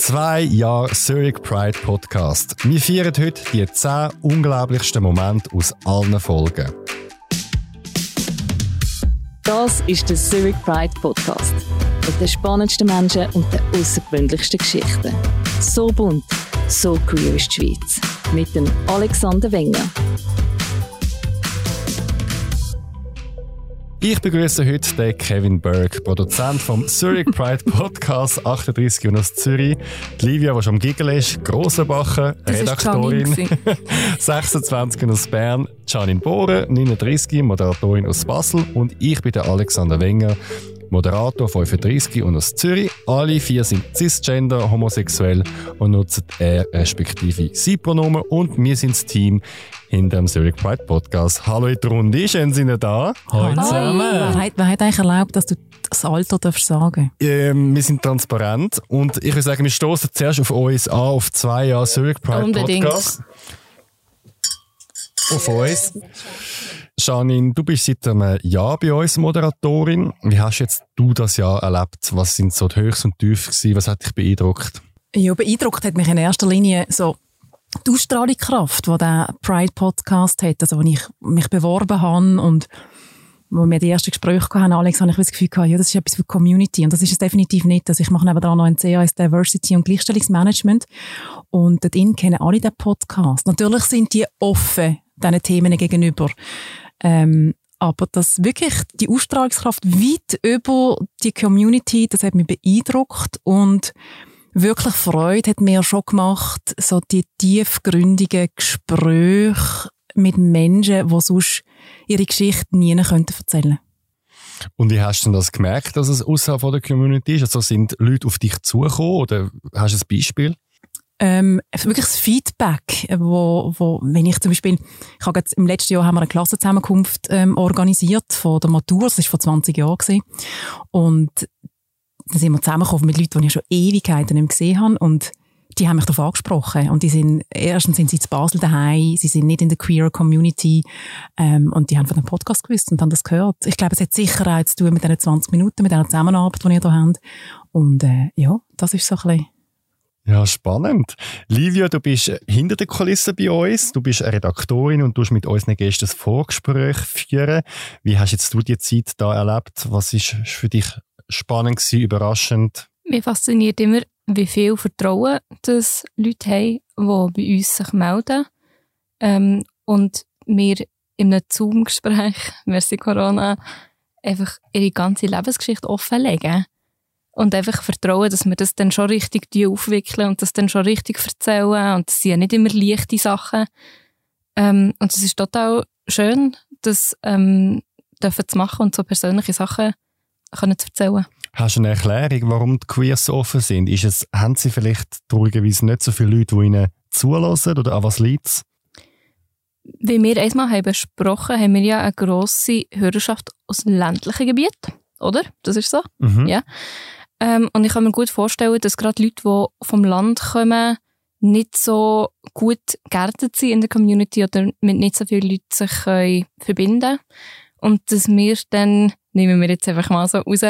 Zwei Jahre Zurich Pride Podcast. Wir feiern heute die zehn unglaublichsten Momente aus allen Folgen. Das ist der Zurich Pride Podcast. Mit den spannendsten Menschen und den außergewöhnlichsten Geschichten. So bunt, so queer ist die Schweiz. Mit dem Alexander Wenger. Ich begrüße heute den Kevin Berg, Produzent vom Zurich Pride Podcast 38 und aus Zürich. Die Livia, die schon am Giggle ist, Grossenbacher, Redaktorin, 26 aus Bern, Janine Bohrer, 39, Moderatorin aus Basel. Und ich bin der Alexander Wenger, Moderator 35 und aus Zürich. Alle vier sind cisgender, homosexuell und nutzen er respektive sie Pronomen und wir sind das Team hinter dem Zurich Pride Podcast. Hallo in der Runde, schön sind ihr da. Hallo zusammen. Wer hat, wer hat eigentlich erlaubt, dass du das Alter darfst sagen ähm, Wir sind transparent und ich würde sagen, wir stoßen zuerst auf uns an, auf zwei Jahre Zurich Pride Unbedingt. Podcast. Auf uns. Janine, du bist seit einem Jahr bei uns Moderatorin. Wie hast jetzt du das Jahr erlebt? Was sind so die Höchst und Tief gewesen? Was hat dich beeindruckt? Ja, beeindruckt hat mich in erster Linie so die Ausstrahlungskraft, die der Pride Podcast hat, also wo ich mich beworben habe und wo wir die ersten Gespräche hatten, Alex, habe ich das Gefühl gehabt, ja, das ist etwas für die Community. Und das ist es definitiv nicht. Also ich mache nebenan noch ein CAS Diversity und Gleichstellungsmanagement. Und dort kennen alle den Podcast. Natürlich sind die offen diesen Themen gegenüber. Ähm, aber das wirklich die Ausstrahlungskraft weit über die Community, das hat mich beeindruckt und wirklich Freude hat mir schon gemacht, so die tiefgründigen Gespräche mit Menschen, die sonst ihre Geschichte nie könnten erzählen Und wie hast du denn das gemerkt, dass es außerhalb der Community ist? Also sind Leute auf dich zugekommen oder hast du ein Beispiel? Ähm, wirklich das Feedback, wo, wo, wenn ich zum Beispiel, ich habe jetzt, im letzten Jahr haben wir eine Klassenzusammenkunft ähm, organisiert von der Matur, das war vor 20 Jahren gewesen. und dann sind wir zusammengekommen mit Leuten, die ich schon Ewigkeiten nicht mehr gesehen habe und die haben mich darauf angesprochen und die sind, erstens sind sie in Basel daheim, sie sind nicht in der queer Community ähm, und die haben von dem Podcast gewusst und haben das gehört. Ich glaube, es hat sicher auch zu tun mit diesen 20 Minuten, mit dieser Zusammenarbeit, die ihr da habt und äh, ja, das ist so ein bisschen ja, spannend. Livia, du bist hinter der Kulisse bei uns. Du bist eine Redaktorin und du mit unseren Gästen ein Vorgespräch führen. Wie hast jetzt du die Zeit da erlebt? Was ist für dich spannend gewesen, überraschend? Mich fasziniert immer, wie viel Vertrauen das Leute haben, die bei uns sich melden. Ähm, und mir in einem Zoom-Gespräch, merci Corona, einfach ihre ganze Lebensgeschichte offenlegen und einfach vertrauen, dass wir das dann schon richtig aufwickeln und das dann schon richtig erzählen und das sind ja nicht immer leichte Sachen. Ähm, und es ist total schön, das ähm, dürfen zu machen und so persönliche Sachen können zu erzählen. Hast du eine Erklärung, warum die Queers so offen sind? Ist es, haben sie vielleicht traurigerweise nicht so viele Leute, die ihnen zulassen oder an was liegt es? Wie wir einmal haben besprochen haben, wir ja eine grosse Hörerschaft aus ländlichen Gebieten, oder? Das ist so? Mhm. Ja. Ähm, und ich kann mir gut vorstellen, dass gerade Leute, die vom Land kommen, nicht so gut geerdet sind in der Community oder mit nicht so vielen Leuten sich können verbinden Und dass wir dann, nehmen wir jetzt einfach mal so raus,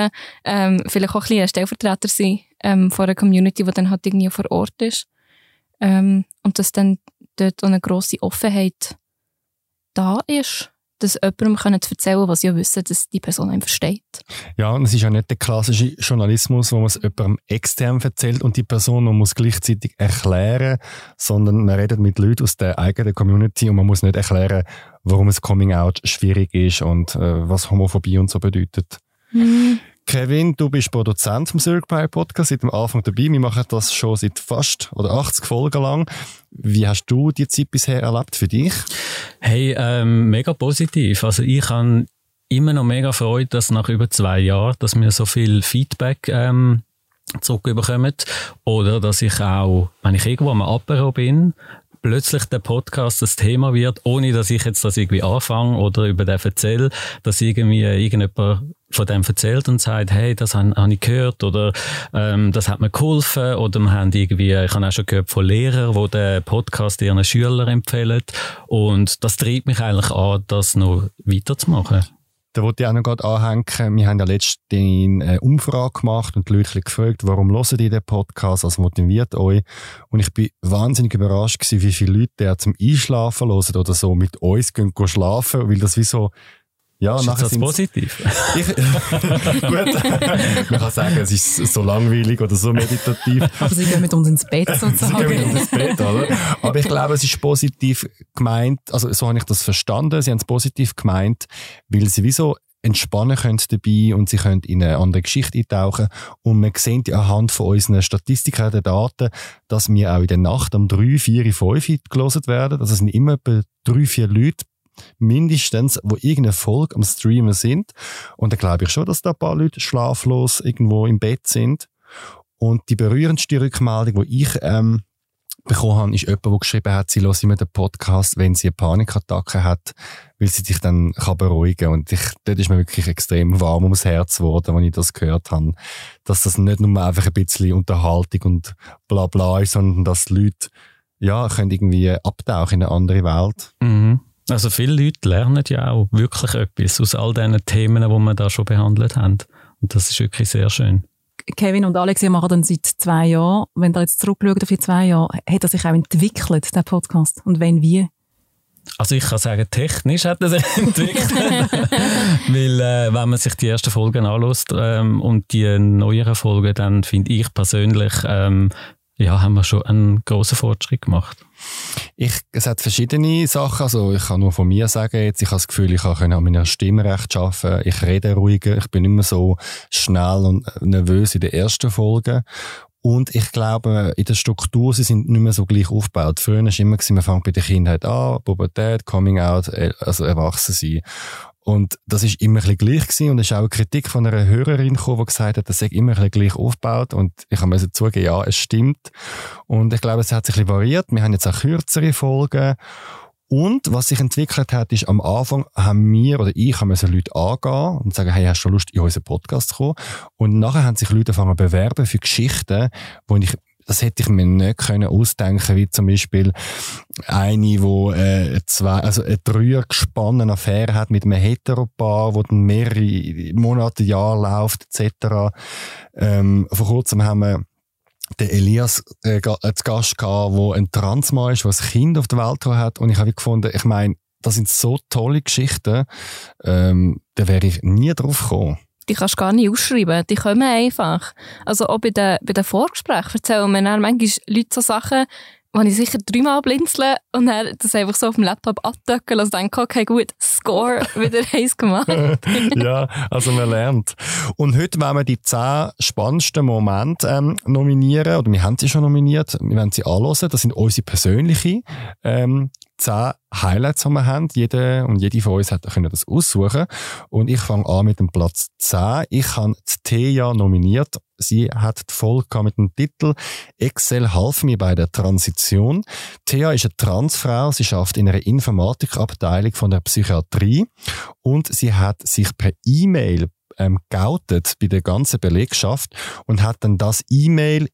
ähm, vielleicht auch ein bisschen Stellvertreter sind ähm, von einer Community, die dann halt irgendwie vor Ort ist. Ähm, und dass dann dort auch eine grosse Offenheit da ist das jemandem können zu erzählen, was ja wissen, dass die Person einem versteht. Ja, und es ist ja nicht der klassische Journalismus, wo man es jemandem extern erzählt und die Person man muss gleichzeitig erklären, sondern man redet mit Leuten aus der eigenen Community und man muss nicht erklären, warum es Coming Out schwierig ist und äh, was Homophobie und so bedeutet. Mhm. Kevin, du bist Produzent vom Zurich Pride Podcast seit dem Anfang dabei. Wir machen das schon seit fast oder 80 Folgen lang. Wie hast du die Zeit bisher erlebt für dich? Hey, ähm, mega positiv. Also ich habe immer noch mega Freude, dass nach über zwei Jahren, dass wir so viel Feedback ähm, zurückbekommen. Oder dass ich auch, wenn ich irgendwo am Apero bin, plötzlich der Podcast das Thema wird, ohne dass ich jetzt das irgendwie anfange oder über den erzähle, dass irgendwie irgendjemand von dem erzählt und sagt, hey, das habe hab ich gehört oder ähm, das hat mir geholfen oder wir haben irgendwie, ich habe auch schon gehört von Lehrern, die den Podcast ihren Schülern empfehlen und das treibt mich eigentlich an, das noch weiterzumachen. da wollte ich auch noch gerade anhängen. Wir haben ja letztens eine Umfrage gemacht und die Leute gefragt, warum hören die den Podcast, was motiviert euch? Und ich bin wahnsinnig überrascht gewesen, wie viele Leute der zum Einschlafen hören oder so mit uns gehen, gehen schlafen, weil das wie so ja, ist nachher das positiv? Ich, gut, man kann sagen, es ist so langweilig oder so meditativ. Aber sie gehen mit uns ins Bett sozusagen. sie gehen mit uns ins Bett, oder? Aber ich glaube, es ist positiv gemeint, also so habe ich das verstanden, sie haben es positiv gemeint, weil sie wieso entspannen können dabei und sie können in eine andere Geschichte eintauchen. Und man sieht ja anhand von unseren Statistiken der Daten, dass wir auch in der Nacht um 3, 4, 5 gelesen werden. Also es sind immer etwa 3, 4 Leute mindestens, wo irgendeine Folge am Streamen sind. Und da glaube ich schon, dass da ein paar Leute schlaflos irgendwo im Bett sind. Und die berührendste Rückmeldung, die ich ähm, bekommen habe, ist jemand, der geschrieben hat, sie hören immer den Podcast, wenn sie eine Panikattacke hat, weil sie sich dann kann beruhigen kann. Und ich, dort ist mir wirklich extrem warm ums Herz geworden, als ich das gehört habe. Dass das nicht nur einfach ein bisschen Unterhaltung und bla bla ist, sondern dass die Leute ja, können irgendwie abtauchen in eine andere Welt. Mhm. Also viele Leute lernen ja auch wirklich etwas aus all diesen Themen, die wir da schon behandelt haben. Und das ist wirklich sehr schön. Kevin und Alex, ihr machen dann seit zwei Jahren. Wenn ihr jetzt zurückschaut auf die zwei Jahre, hat er sich auch entwickelt, der Podcast? Und wenn, wie? Also ich kann sagen, technisch hat er sich entwickelt. Weil äh, wenn man sich die ersten Folgen anschaut ähm, und die neueren Folgen, dann finde ich persönlich, ähm, ja, haben wir schon einen grossen Fortschritt gemacht. Ich, es hat verschiedene Sachen. Also ich kann nur von mir sagen jetzt, ich habe das Gefühl, ich kann an meiner Stimme recht arbeiten. Ich rede ruhiger. Ich bin mehr so schnell und nervös in den ersten Folgen. Und ich glaube, in der Struktur, sie sind nicht mehr so gleich aufgebaut. Früher war es immer, man fängt bei der Kindheit an, Pubertät, Coming Out, äh, also erwachsen sein. Und das ist immer ein gleich gewesen. Und es ist auch eine Kritik von einer Hörerin gekommen, die gesagt hat, das sei immer ein gleich aufgebaut. Und ich habe mir zugeben, ja, es stimmt. Und ich glaube, es hat sich ein variiert. Wir haben jetzt auch kürzere Folgen. Und was sich entwickelt hat, ist, am Anfang haben wir oder ich haben Leute angehen und sagen, hey, hast du Lust, in unseren Podcast zu kommen? Und nachher haben sich Leute angefangen bewerben für Geschichten, wo ich das hätte ich mir nicht können ausdenken, wie zum Beispiel eine, wo äh, zwei, also eine dreiergespannene Affäre hat mit einem Heteropaar, wo dann mehrere Monate, Jahre läuft, etc. Ähm, vor kurzem haben wir den Elias äh, als Gast gehabt, der ein Transmann ist, der ein Kind auf der Welt hat. Und ich habe gefunden, ich meine, das sind so tolle Geschichten, ähm, da wäre ich nie drauf gekommen die kannst gar nicht ausschreiben. Die kommen einfach. Also auch bei den, bei den Vorgesprächen erzählen mir dann manchmal Leute so Sachen, wo ich sicher dreimal blinzeln und dann das einfach so auf dem Laptop abdöckeln und denke, okay, gut, Score, wieder eins gemacht. ja, also man lernt. Und heute wollen wir die zehn spannendsten Momente ähm, nominieren, oder wir haben sie schon nominiert, wir werden sie anhören, das sind unsere persönlichen ähm, zehn Highlights, die wir haben. Jede und jede von uns hat, können das aussuchen. Und ich fange an mit dem Platz 10. Ich habe Thea nominiert. Sie hat mit dem Titel Excel half mir bei der Transition. Thea ist eine Transfrau. Sie schafft in einer Informatikabteilung von der Psychiatrie. Und sie hat sich per E-Mail ähm, geoutet bei der ganzen Belegschaft und hat dann das E-Mail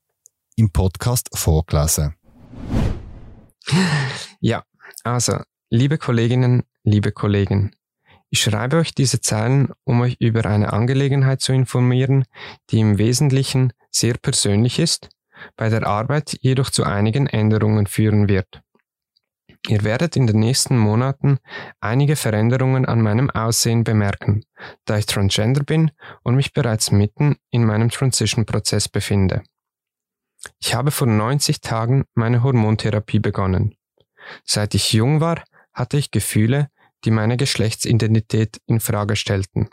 im Podcast vorgelesen. Ja, also, liebe Kolleginnen, liebe Kollegen, ich schreibe euch diese Zeilen, um euch über eine Angelegenheit zu informieren, die im Wesentlichen sehr persönlich ist, bei der Arbeit jedoch zu einigen Änderungen führen wird. Ihr werdet in den nächsten Monaten einige Veränderungen an meinem Aussehen bemerken, da ich transgender bin und mich bereits mitten in meinem Transition-Prozess befinde. Ich habe vor 90 Tagen meine Hormontherapie begonnen. Seit ich jung war, hatte ich Gefühle, die meine Geschlechtsidentität in Frage stellten.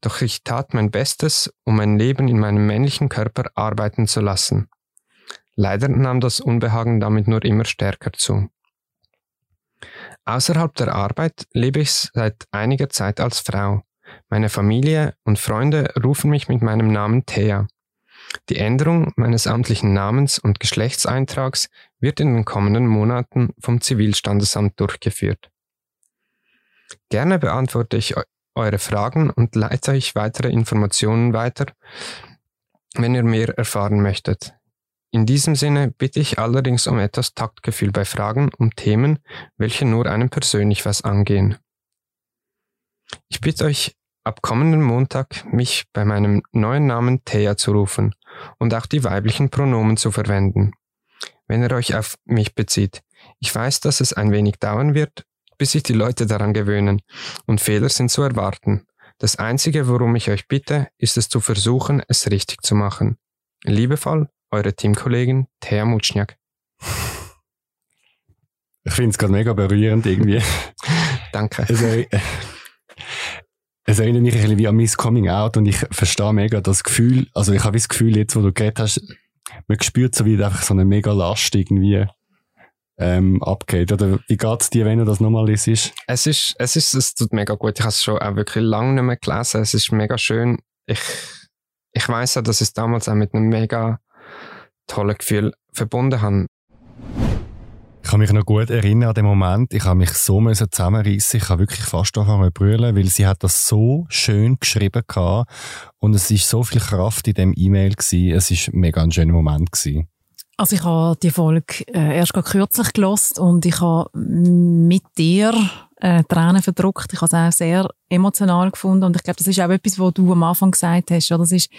Doch ich tat mein Bestes, um mein Leben in meinem männlichen Körper arbeiten zu lassen. Leider nahm das Unbehagen damit nur immer stärker zu. Außerhalb der Arbeit lebe ich seit einiger Zeit als Frau. Meine Familie und Freunde rufen mich mit meinem Namen Thea. Die Änderung meines amtlichen Namens und Geschlechtseintrags wird in den kommenden Monaten vom Zivilstandesamt durchgeführt. Gerne beantworte ich eure Fragen und leite euch weitere Informationen weiter, wenn ihr mehr erfahren möchtet. In diesem Sinne bitte ich allerdings um etwas Taktgefühl bei Fragen um Themen, welche nur einem persönlich was angehen. Ich bitte euch ab kommenden Montag mich bei meinem neuen Namen Thea zu rufen und auch die weiblichen Pronomen zu verwenden. Wenn ihr euch auf mich bezieht. Ich weiß, dass es ein wenig dauern wird, bis sich die Leute daran gewöhnen, und Fehler sind zu erwarten. Das Einzige, worum ich euch bitte, ist es zu versuchen, es richtig zu machen. Liebevoll, eure Teamkollegin Thea Mutschniak. Ich finde es gerade mega berührend irgendwie. Danke. Es, er, es erinnert mich ein bisschen wie an mein Coming Out und ich verstehe mega das Gefühl, also ich habe das Gefühl jetzt, wo du geredet hast, man spürt so wie einfach so eine mega Last irgendwie ähm, abgeht. Oder wie geht es dir, wenn du das nochmal liest? Es ist, es ist, es tut mega gut. Ich habe es schon auch wirklich lange nicht mehr gelesen. Es ist mega schön. Ich, ich weiß ja, dass ich es damals auch mit einem mega tollen Gefühl verbunden habe. Ich kann mich noch gut erinnern an den Moment. Ich habe mich so müssen zusammenreissen. Ich habe wirklich fast angefangen zu brüllen, weil sie hat das so schön geschrieben gehabt. Und es ist so viel Kraft in dem E-Mail gewesen. Es ist mega ein schöner Moment gewesen. Also ich habe die Folge äh, erst kürzlich gelost und ich habe mit dir äh, Tränen verdruckt. Ich habe es auch sehr emotional gefunden und ich glaube, das ist auch etwas, was du am Anfang gesagt hast. Oder? Das ist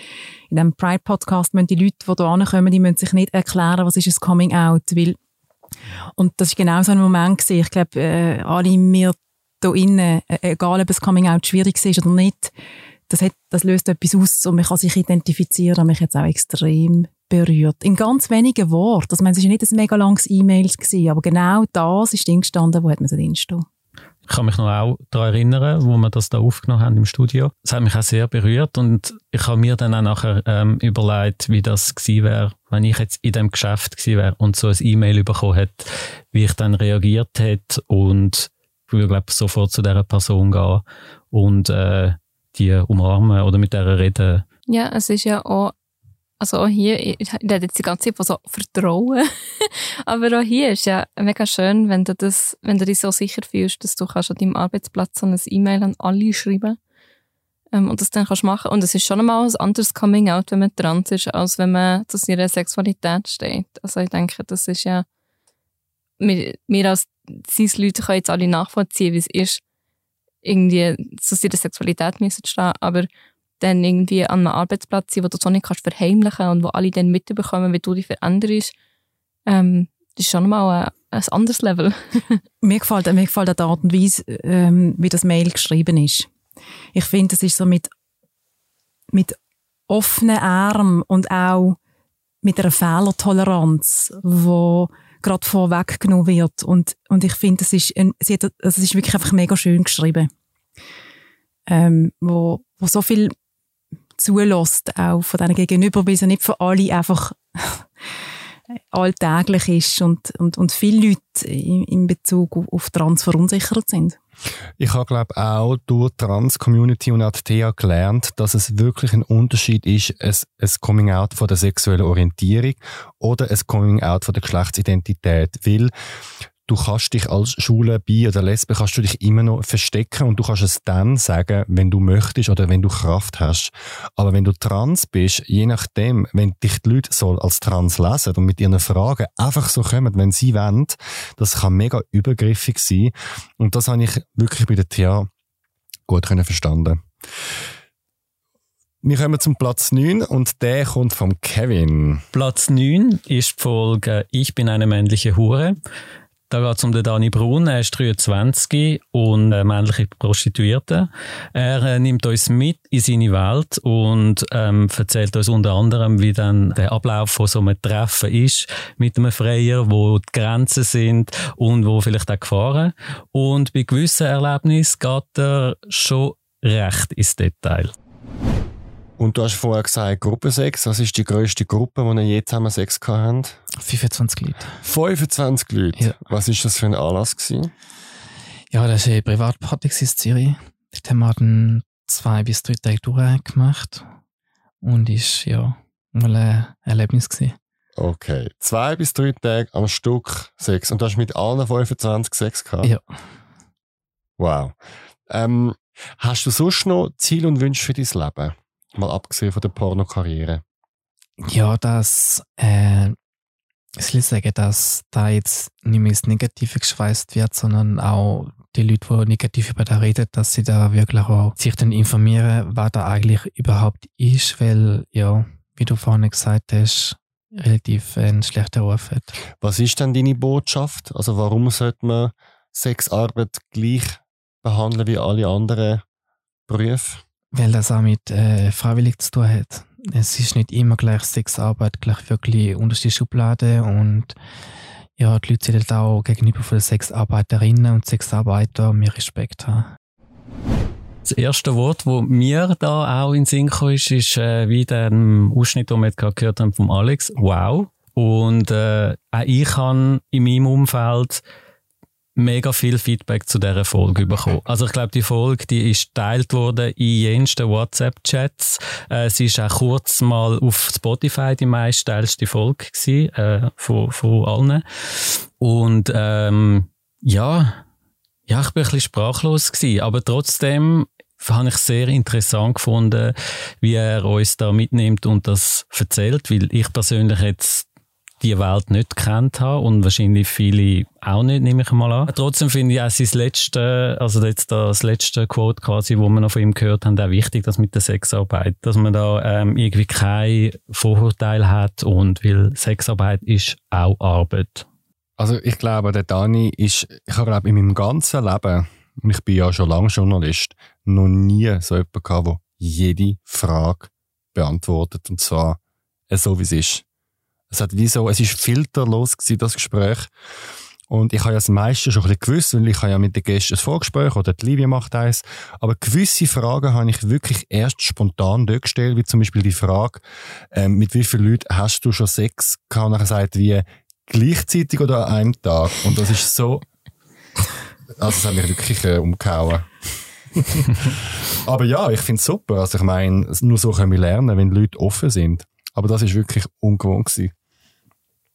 in dem Pride Podcast müssen die Leute, die hier ankommen, die müssen sich nicht erklären, was ist ein Coming Out, weil und das ist genau so ein Moment gewesen. Ich glaube, äh, alle mir hier innen, äh, egal ob es Coming Out schwierig ist oder nicht, das, hat, das löst etwas aus und man kann sich identifizieren. Mich jetzt auch extrem berührt. In ganz wenigen Worten. Also, es war nicht ein mega langes E-Mail, aber genau das ist drin gestanden, wo hat man so drinstehen. Ich kann mich noch auch daran erinnern, wo wir das da aufgenommen haben im Studio. Es hat mich auch sehr berührt und ich habe mir dann auch nachher ähm, überlegt, wie das gewesen wäre, wenn ich jetzt in dem Geschäft gewesen wäre und so ein E-Mail bekommen hätte, wie ich dann reagiert hätte und ich würde, glaube sofort zu dieser Person gehen und äh, die umarmen oder mit der reden. Ja, es ist ja auch also auch hier, ich rede jetzt die ganze Zeit von so Vertrauen, aber auch hier ist ja mega schön, wenn du das, wenn du dich so sicher fühlst, dass du kannst an deinem Arbeitsplatz so ein E-Mail an alle schreiben ähm, und das dann kannst machen. Und es ist schon einmal ein anderes Coming-out, wenn man trans ist, als wenn man zu seiner Sexualität steht. Also ich denke, das ist ja, wir, wir als Cis-Leute können jetzt alle nachvollziehen, wie es ist, irgendwie zu seiner Sexualität müssen stehen, aber dann irgendwie an einem Arbeitsplatz sein, wo du so nicht kannst verheimlichen und wo alle dann mitbekommen, wie du dich veränderst, ähm, das ist schon mal ein, ein anderes Level. mir gefällt, mir gefällt die Art und Weise, ähm, wie das Mail geschrieben ist. Ich finde, es ist so mit, mit offenen Armen und auch mit einer Fehlertoleranz, wo gerade vorweggenommen wird. Und, und ich finde, ist, also es ist wirklich einfach mega schön geschrieben. Ähm, wo, wo so viel zulässt, auch von diesen Gegenüber, weil es ja nicht für alle einfach alltäglich ist und, und, und viele Leute in, in Bezug auf, Trans verunsichert sind. Ich habe, glaube auch durch die Trans-Community und auch die TH gelernt, dass es wirklich ein Unterschied ist, ein Coming-out von der sexuellen Orientierung oder ein Coming-out von der Geschlechtsidentität. Weil du kannst dich als Schule bi oder Lesbe kannst du dich immer noch verstecken und du kannst es dann sagen, wenn du möchtest oder wenn du Kraft hast. Aber wenn du trans bist, je nachdem, wenn dich die Leute soll als trans lesen und mit ihren Fragen einfach so kommen, wenn sie wollen, das kann mega übergriffig sein. Und das habe ich wirklich bei der TA gut können verstanden. Wir kommen zum Platz 9 und der kommt vom Kevin. Platz 9 ist die Folge Ich bin eine männliche Hure. Da geht es um den Dani Brun, er ist 23 und äh, männliche Prostituierte. Er äh, nimmt uns mit in seine Welt und ähm, erzählt uns unter anderem, wie dann der Ablauf von so einem Treffen ist mit einem Freier, wo die Grenzen sind und wo vielleicht auch Gefahren. Und bei gewissen Erlebnissen geht er schon recht ins Detail. Und du hast vorher gesagt, Gruppensex. Was ist die grösste Gruppe, die ihr je zusammen Sex habt? 25 Leute. 25 Leute? Ja. Was ist das für ein Anlass gewesen? Ja, das war eine Privatparty in Zürich. Dort haben wir dann zwei bis drei Tage durchgemacht. Und ist, ja, mal ein Erlebnis gewesen. Okay. Zwei bis drei Tage am Stück Sex. Und du hast mit allen 25 Sex gehabt? Ja. Wow. Ähm, hast du sonst noch Ziele und Wünsche für dein Leben? Mal abgesehen von der Pornokarriere. Ja, dass äh, Ich will sagen, dass da jetzt nicht mehr ins Negative geschweißt wird, sondern auch die Leute, die negativ über da reden, dass sie da wirklich auch sich dann informieren, was da eigentlich überhaupt ist, weil, ja, wie du vorhin gesagt hast, relativ einen schlechten Ruf hat. Was ist denn deine Botschaft? Also warum sollte man Sexarbeit gleich behandeln wie alle anderen Berufe? Weil das auch mit äh, freiwillig zu tun hat. Es ist nicht immer gleich Sexarbeit, gleich wirklich unterste Schublade und ja, die Leute sollten auch gegenüber von Sexarbeiterinnen und Sexarbeitern mehr Respekt haben. Das erste Wort, das mir da auch in den Sinn kam, ist, ist äh, wie der Ausschnitt, den wir gerade gehört haben vom Alex. Wow. Und äh, auch ich habe in meinem Umfeld mega viel Feedback zu dieser Folge bekommen. Also ich glaube, die Folge, die ist geteilt worden in jensten WhatsApp-Chats. Äh, sie ist auch kurz mal auf Spotify die meistteilste Folge gewesen, äh, von, von allen. Und ähm, ja, ja, ich bin ein bisschen sprachlos gewesen, aber trotzdem habe ich sehr interessant gefunden, wie er uns da mitnimmt und das erzählt, weil ich persönlich jetzt die Welt nicht kennt habe und wahrscheinlich viele auch nicht, nehme ich mal an. Trotzdem finde ich auch sein letzte, also jetzt das letzte Quote quasi, wo wir noch von ihm gehört haben, auch wichtig, dass mit der Sexarbeit, dass man da ähm, irgendwie kein Vorurteil hat und weil Sexarbeit ist auch Arbeit. Also ich glaube, der Dani ist, ich habe glaube in meinem ganzen Leben, und ich bin ja schon lange Journalist, noch nie so jemanden gehabt, der jede Frage beantwortet und zwar so, wie es ist. Es hat wie so, es ist filterlos gewesen, das Gespräch. Und ich habe ja das meiste schon ein bisschen gewusst, weil ich habe ja mit den Gästen ein Vorgespräch oder die Livia macht eins. Aber gewisse Fragen habe ich wirklich erst spontan dort gestellt, wie zum Beispiel die Frage, ähm, mit wie vielen Leuten hast du schon Sex gehabt? Und er sagt, wie gleichzeitig oder an einem Tag. Und das ist so, also das hat mich wirklich äh, umgehauen. Aber ja, ich finde es super. Also ich meine, nur so können wir lernen, wenn Leute offen sind. Aber das ist wirklich ungewohnt gewesen.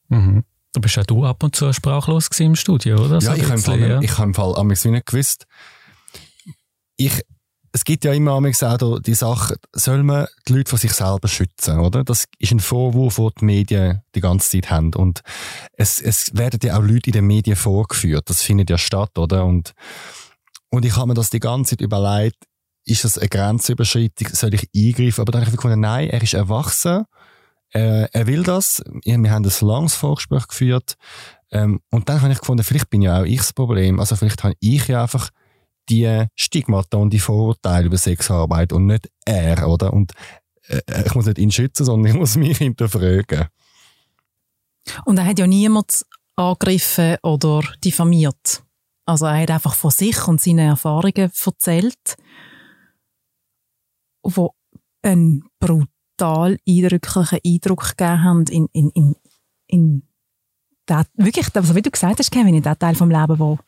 Mhm. Du bist ja du ab und zu sprachlos im Studio, oder? So ja, ich habe im Fall, ja. ich habe im Fall am nicht gewusst. Ich, es gibt ja immer auch die Sache, soll man die Leute von sich selber schützen, oder? Das ist ein Vorwurf, den die Medien die ganze Zeit haben. Und es, es werden ja auch Leute in den Medien vorgeführt. Das findet ja statt, oder? Und, und ich habe mir das die ganze Zeit überlegt, ist das eine Grenzüberschreitung, soll ich eingreifen? Aber dann habe ich gefunden, nein, er ist erwachsen äh, er will das. Wir haben ein langes Vorgespräch geführt. Ähm, und dann habe ich gefunden, vielleicht bin ja auch ich das Problem. Also vielleicht habe ich ja einfach die Stigmata und die Vorurteile über Sexarbeit und nicht er, oder? Und äh, ich muss nicht ihn schützen, sondern ich muss mich hinterfragen. Und er hat ja niemand angegriffen oder diffamiert. Also er hat einfach von sich und seinen Erfahrungen erzählt, wo ein Brut total eindrücklichen Eindruck gegeben haben in, in, in, in dat, wirklich, also wie du gesagt hast, Kevin, in dem Teil vom Leben, wo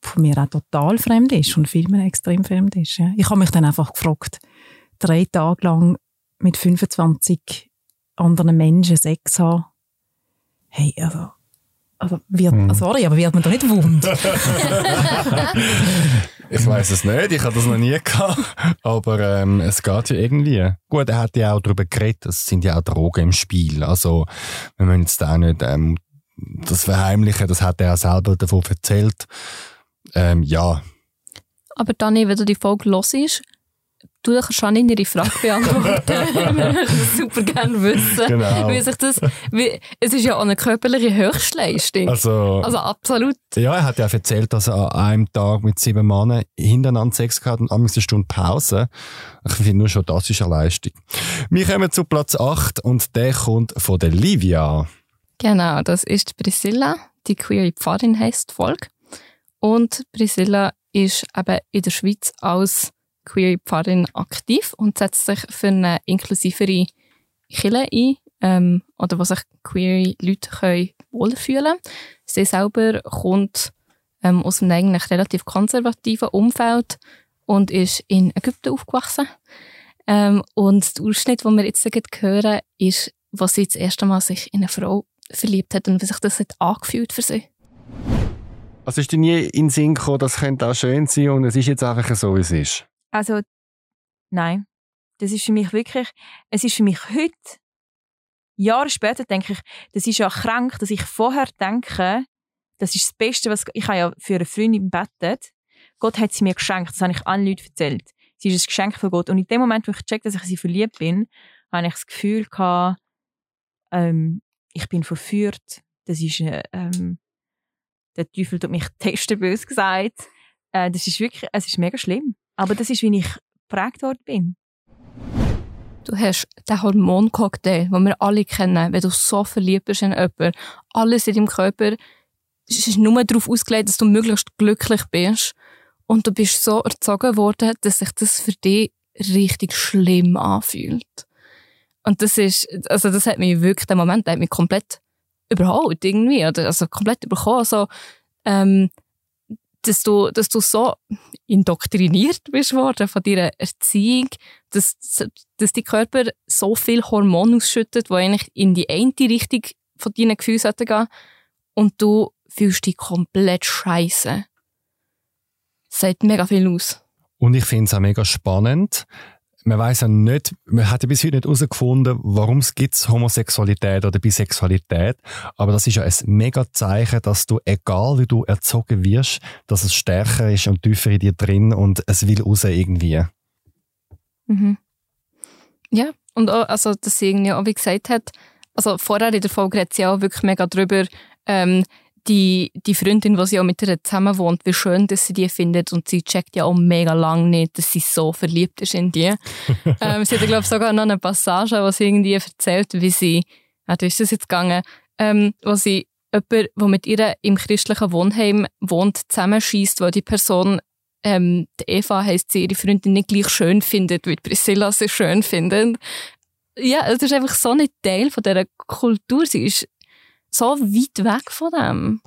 von mir auch total fremd ist und vielen extrem fremd ist. Ja. Ich habe mich dann einfach gefragt, drei Tage lang mit 25 anderen Menschen Sex haben. Hey, also, also wird, hm. sorry, aber wird man da nicht wund? Ich weiß es nicht, ich habe das noch nie gehabt. Aber ähm, es geht ja irgendwie. Gut, er hat ja auch darüber geredet, es sind ja auch Drogen im Spiel. Also, wir müssen jetzt auch nicht ähm, das verheimlichen, das hat er auch selber davon erzählt. Ähm, ja. Aber dann, wenn du die Folge ist, du kannst schon in ihre Frage beantworten. Wir würden super gerne wissen. Genau. Wie sich das, wie, es ist ja auch eine körperliche Höchstleistung. Also, also absolut. Ja, er hat ja erzählt, dass er an einem Tag mit sieben Männern hintereinander Sex gehabt und eine Stunde Pause. Ich finde nur schon, das ist eine Leistung. Wir kommen zu Platz 8 und der kommt von der Livia. Genau, das ist Priscilla. Die queere Pfarrin heisst Volk. Und Priscilla ist eben in der Schweiz als queer Pfarrerin aktiv und setzt sich für eine inklusivere Kirche ein, ähm, oder wo sich queere Leute können wohlfühlen Sie selber kommt ähm, aus einem eigentlich relativ konservativen Umfeld und ist in Ägypten aufgewachsen. Ähm, und der Ausschnitt, den wir jetzt hören, ist, was sie das erste Mal sich in eine Frau verliebt hat und wie sich das hat angefühlt für sie. Also ist dir nie in den Sinn gekommen, das könnte auch schön sein und es ist jetzt einfach so, wie es ist? Also, nein. Das ist für mich wirklich, es ist für mich heute Jahre später denke ich, das ist ja krank, dass ich vorher denke, das ist das Beste, was ich habe ja für eine Freundin bettet. Gott hat sie mir geschenkt, das habe ich allen Leuten erzählt. Sie ist ein Geschenk von Gott. Und in dem Moment, wo ich checke, dass ich sie verliebt bin, habe ich das Gefühl gehabt, ähm, ich bin verführt. Das ist, äh, ähm, der Teufel tut mich testen, bös gesagt. Äh, das ist wirklich, es ist mega schlimm. Aber das ist, wie ich geprägt worden bin. Du hast den Hormoncocktail, den wir alle kennen, wenn du so verliebt bist in jemanden. Alles in deinem Körper ist nur darauf ausgelegt, dass du möglichst glücklich bist. Und du bist so erzogen worden, dass sich das für dich richtig schlimm anfühlt. Und das ist, also das hat mich wirklich, der Moment, der hat mich komplett überholt irgendwie, oder, also komplett überkommen, so, ähm, dass du, dass du so indoktriniert bist worden von deiner Erziehung, dass, dass dein Körper so viel Hormone ausschüttet, die eigentlich in die eine Richtung von deinen Gefühlen sollten gehen und du fühlst dich komplett scheiße. Sagt mega viel aus. Und ich finde es auch mega spannend, man weiß ja nicht, man hat ja bis heute nicht herausgefunden, warum es gibt Homosexualität oder Bisexualität. Aber das ist ja ein mega Zeichen, dass du, egal wie du erzogen wirst, dass es stärker ist und tiefer in dir drin und es will raus irgendwie. Mhm. Ja, und auch, also, dass sie irgendwie auch wie gesagt hat, also vorher in der Folge redet sie auch wirklich mega drüber, ähm, die, die Freundin, die sie auch mit ihr zusammen wohnt, wie schön, dass sie die findet und sie checkt ja auch mega lang nicht, dass sie so verliebt ist in die. ähm, sie hat, glaube ich, sogar noch eine Passage, wo sie irgendwie erzählt, wie sie, ja, wie ist das jetzt gegangen, ähm, wo sie jemand, der mit ihr im christlichen Wohnheim wohnt, zusammenschießt, weil die Person ähm, die Eva heisst sie, ihre Freundin nicht gleich schön findet, wie Priscilla sie schön findet. Ja, es ist einfach so ein Teil von dieser Kultur. Sie ist so weit weg von dem.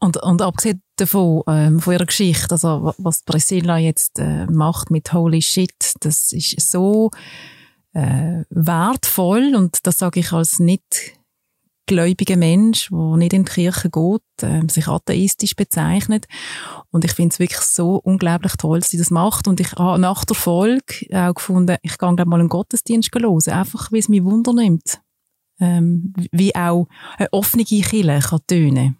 Und, und abgesehen davon, ähm, von ihrer Geschichte, also was Priscilla jetzt äh, macht mit Holy Shit, das ist so äh, wertvoll und das sage ich als nicht gläubiger Mensch, der nicht in die Kirche geht, äh, sich atheistisch bezeichnet. Und ich finde es wirklich so unglaublich toll, dass sie das macht. Und ich habe nach der Folge auch gefunden, ich gehe mal einen Gottesdienst hören, einfach weil es mich Wunder nimmt ähm, wie auch eine offene Kirche kann tönen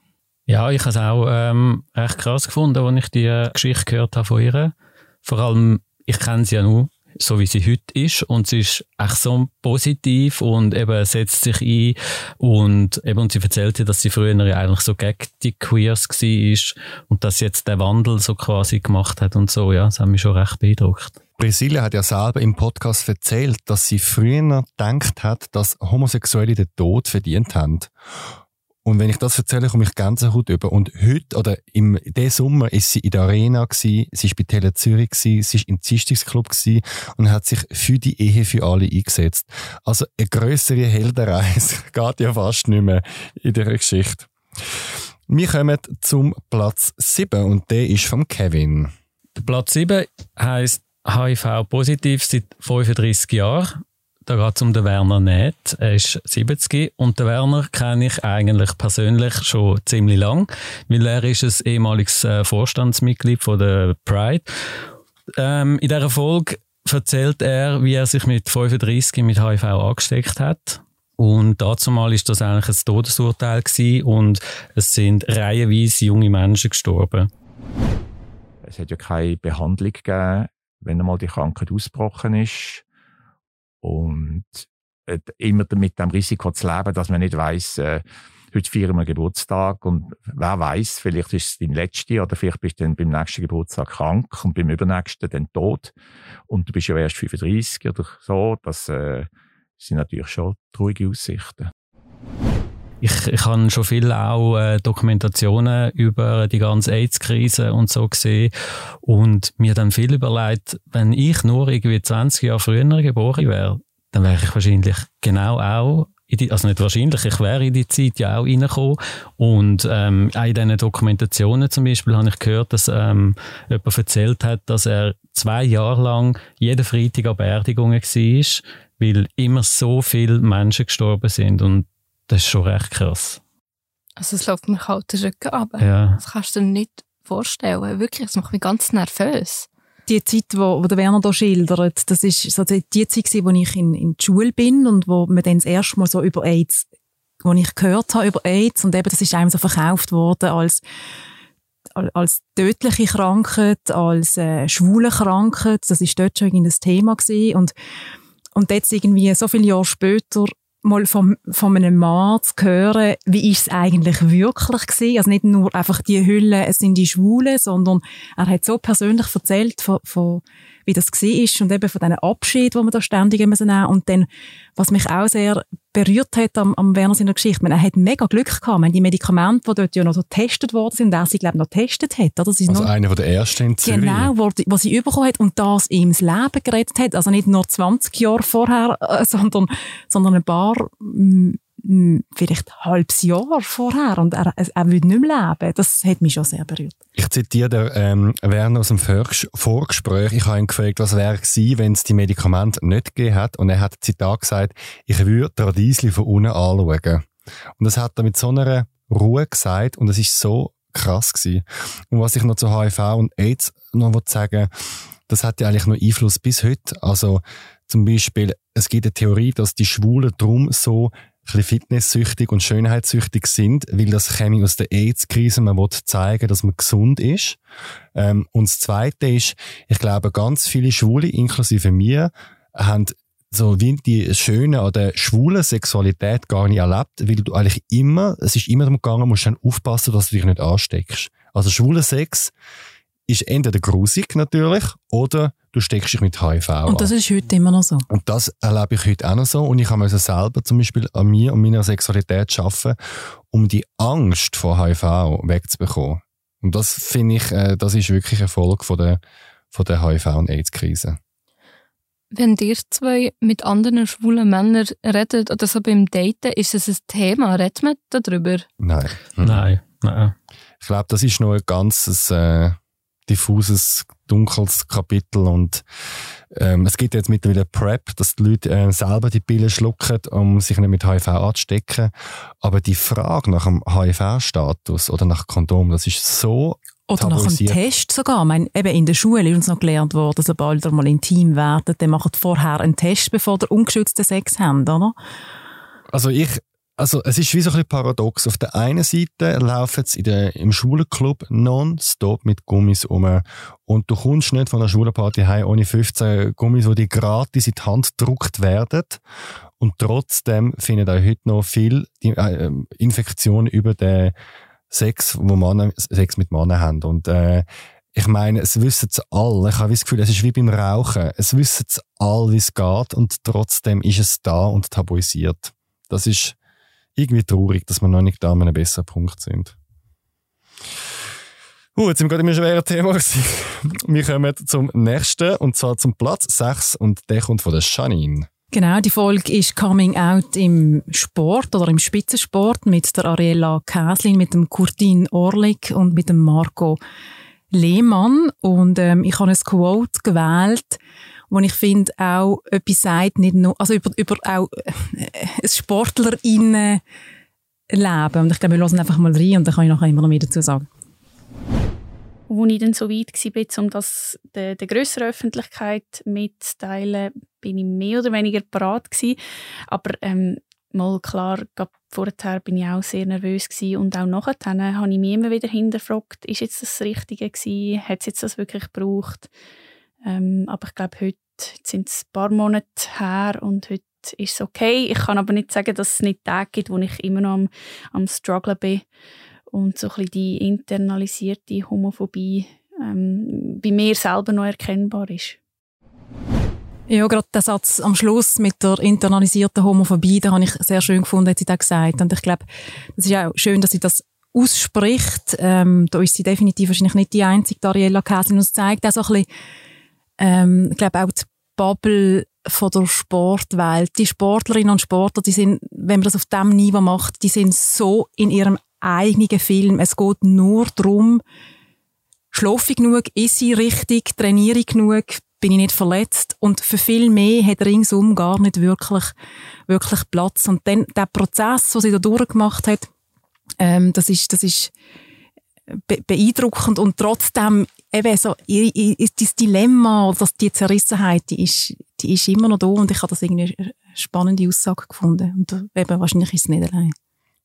Ja, ich habe es auch ähm, recht krass gefunden, als ich die Geschichte gehört habe von ihr. Vor allem, ich kenne sie ja nur, so wie sie heute ist und sie ist echt so positiv und eben setzt sich ein und eben und sie erzählt ja, dass sie früher ja eigentlich so gegen die Queers war und dass sie jetzt den Wandel so quasi gemacht hat und so, ja, das hat mich schon recht beeindruckt. Priscilla hat ja selber im Podcast erzählt, dass sie früher gedacht hat, dass Homosexuelle den Tod verdient haben. Und wenn ich das erzähle, komme ich ganz gut über. Und heute, oder im diesem Sommer, ist sie in der Arena gewesen, sie ist bei Tele Zürich gewesen, sie ist im Zistungsclub gewesen und hat sich für die Ehe für alle eingesetzt. Also eine größere Heldenreise geht ja fast nicht mehr in der Geschichte. Wir kommen zum Platz 7 und der ist von Kevin. Der Platz 7 heisst HIV-positiv seit 35 Jahren. Da geht es um den Werner Nett. Er ist 70 und den Werner kenne ich eigentlich persönlich schon ziemlich lang, weil er ist ein ehemaliges äh, Vorstandsmitglied von der Pride. Ähm, in dieser Folge erzählt er, wie er sich mit 35 mit HIV angesteckt hat. Und dazu mal ist das eigentlich ein Todesurteil gewesen und es sind reihenweise junge Menschen gestorben. Es hat ja keine Behandlung gegeben, wenn einmal die Krankheit ausgebrochen ist. Und äh, immer mit dem Risiko zu leben, dass man nicht weiß, äh, heute feiern wir Geburtstag und wer weiß, vielleicht ist es dein letzter oder vielleicht bist du dann beim nächsten Geburtstag krank und beim übernächsten dann tot und du bist ja erst 35 oder so. Das äh, sind natürlich schon traurige Aussichten. Ich, ich habe schon viele auch äh, Dokumentationen über die ganze AIDS-Krise und so gesehen und mir dann viel überlegt, wenn ich nur irgendwie 20 Jahre früher geboren wäre, dann wäre ich wahrscheinlich genau auch die, also nicht wahrscheinlich, ich wäre in die Zeit ja auch reingekommen. Und ähm, auch in diesen Dokumentationen zum Beispiel habe ich gehört, dass ähm, jemand erzählt hat, dass er zwei Jahre lang jeden Freitag an Beerdigungen war, weil immer so viele Menschen gestorben sind. Und das ist schon recht krass. Also es läuft mir kalt den Rücken ab. Ja. Das kannst du dir nicht vorstellen. Wirklich, das macht mich ganz nervös. die Zeit, wo, wo der Werner hier schildert, das ist so die, die Zeit gewesen, wo ich in, in die Schule bin und wo man dann das erste Mal so über AIDS, wo ich gehört habe über AIDS und eben das ist einem so verkauft worden als als tödliche Krankheit, als äh, schwule Krankheit, das ist dort schon irgendwie das Thema gewesen und und jetzt irgendwie so viele Jahre später mal von, von einem Mann zu hören, wie ist es eigentlich wirklich gewesen? Also nicht nur einfach die Hülle, es sind die Schwulen, sondern er hat so persönlich erzählt von, von wie das ist und eben von diesen Abschied, wo man da ständig müssen nehmen und dann, was mich auch sehr berührt hat am, am Werner seiner Geschichte, man, er hat mega Glück gehabt, man, die Medikamente, die dort ja noch so getestet worden sind, er sie, glaube ich, noch getestet hat. Oder? also noch, einer der ersten in Zürich. Genau, wo, wo sie bekommen hat und das ihm das Leben gerettet hat. Also nicht nur 20 Jahre vorher, äh, sondern, sondern ein paar vielleicht ein halbes Jahr vorher und er, er würde nicht mehr leben. Das hat mich schon sehr berührt. Ich zitiere den, ähm, Werner aus dem Vorgespräch. Ich habe ihn gefragt, was wäre gewesen, wenn es die Medikamente nicht gegeben hat. Und er hat Zitat gesagt, ich würde Radiesli von unten anschauen. Und das hat er mit so einer Ruhe gesagt und es ist so krass gewesen. Und was ich noch zu HIV und AIDS noch sagen das hat ja eigentlich noch Einfluss bis heute. Also zum Beispiel, es gibt eine Theorie, dass die Schwulen drum so bisschen fitnesssüchtig und schönheitssüchtig sind, weil das käme aus der AIDS-Krise. Man will zeigen, dass man gesund ist. Ähm, und das Zweite ist, ich glaube, ganz viele Schwule, inklusive mir, haben so wie die schöne oder schwule Sexualität gar nicht erlebt, weil du eigentlich immer, es ist immer darum gegangen, musst dann aufpassen, dass du dich nicht ansteckst. Also schwule Sex ist entweder grusig natürlich oder du steckst dich mit HIV an. Und das ist heute immer noch so. Und das erlebe ich heute auch noch so. Und ich habe selber zum Beispiel an mir und meiner Sexualität arbeiten, um die Angst vor HIV wegzubekommen. Und das finde ich, äh, das ist wirklich ein Erfolg von der, von der HIV- und AIDS-Krise. Wenn ihr zwei mit anderen schwulen Männern redet oder so beim Daten, ist es ein Thema? Redet man darüber? Nein. Nein. Nein. Ich glaube, das ist noch ein ganzes äh, diffuses, dunkles Kapitel und ähm, es gibt jetzt mittlerweile PrEP, dass die Leute äh, selber die Pille schlucken, um sich nicht mit HIV anzustecken. Aber die Frage nach dem HIV-Status oder nach Kondom, das ist so oder nach einem Test sogar. Ich meine, eben in der Schule ist uns noch gelernt worden, sobald ihr mal intim werdet, dann macht vorher einen Test, bevor ihr ungeschützten Sex habt, oder? Also ich also es ist wie so ein bisschen paradox. Auf der einen Seite laufen sie der, im Schulenclub nonstop mit Gummis um und du kommst nicht von einer Schulenparty heim ohne 15 Gummis, die gratis in die Hand gedruckt werden und trotzdem finden auch heute noch viel äh, Infektionen über den Sex, wo Männer Sex mit Männern haben und äh, ich meine, es wissen es alle. Ich habe das Gefühl, es ist wie beim Rauchen. Es wissen es alle, wie es geht und trotzdem ist es da und tabuisiert. Das ist irgendwie traurig, dass wir noch nicht da an einem besseren Punkt sind. Uh, jetzt sind wir gerade im schweren Thema. wir kommen zum nächsten, und zwar zum Platz 6, und der kommt von der Janine. Genau, die Folge ist Coming Out im Sport oder im Spitzensport mit der Ariella Käslin, mit dem Kurtin Orlik und mit dem Marco Lehmann. Und ähm, ich habe ein Quote gewählt, wo ich finde, auch etwas sagt, nicht nur, also über, über auch äh, SportlerInnen leben. Und ich glaube, wir hören einfach mal rein und dann kann ich nachher immer noch mehr dazu sagen. Als ich dann so weit war, um das der, der grösseren Öffentlichkeit mitzuteilen, bin ich mehr oder weniger parat gewesen. Aber ähm, mal klar, vorher bin ich auch sehr nervös gewesen und auch nachher habe ich mich immer wieder hinterfragt, ist jetzt das Richtige gewesen? Hat es jetzt das wirklich gebraucht? Ähm, aber ich glaube, heute sind es ein paar Monate her und heute ist es okay. Ich kann aber nicht sagen, dass es nicht Tage gibt, wo ich immer noch am, am Struggle bin und so ein bisschen die internalisierte Homophobie ähm, bei mir selber noch erkennbar ist. Ja, gerade der Satz am Schluss mit der internalisierten Homophobie, da habe ich sehr schön gefunden, hat sie da gesagt. Und ich glaube, es ist auch schön, dass sie das ausspricht. Ähm, da ist sie definitiv wahrscheinlich nicht die einzige, Ariella Käslin. Und es zeigt auch so ein bisschen, ähm, ich glaube auch die Bubble von der Sportwelt. Die Sportlerinnen und Sportler, die sind, wenn man das auf diesem Niveau macht, die sind so in ihrem eigenen Film. Es geht nur darum, schlafe ich genug, esse ich richtig, trainiere ich genug, bin ich nicht verletzt. Und für viel mehr hat ringsum gar nicht wirklich, wirklich Platz. Und dann der Prozess, den sie da durchgemacht hat, ähm, das ist, das ist beeindruckend und trotzdem eben so, das Dilemma oder die Zerrissenheit, die ist, die ist immer noch da und ich habe das irgendwie eine spannende Aussage gefunden. Und eben, wahrscheinlich ist es nicht allein.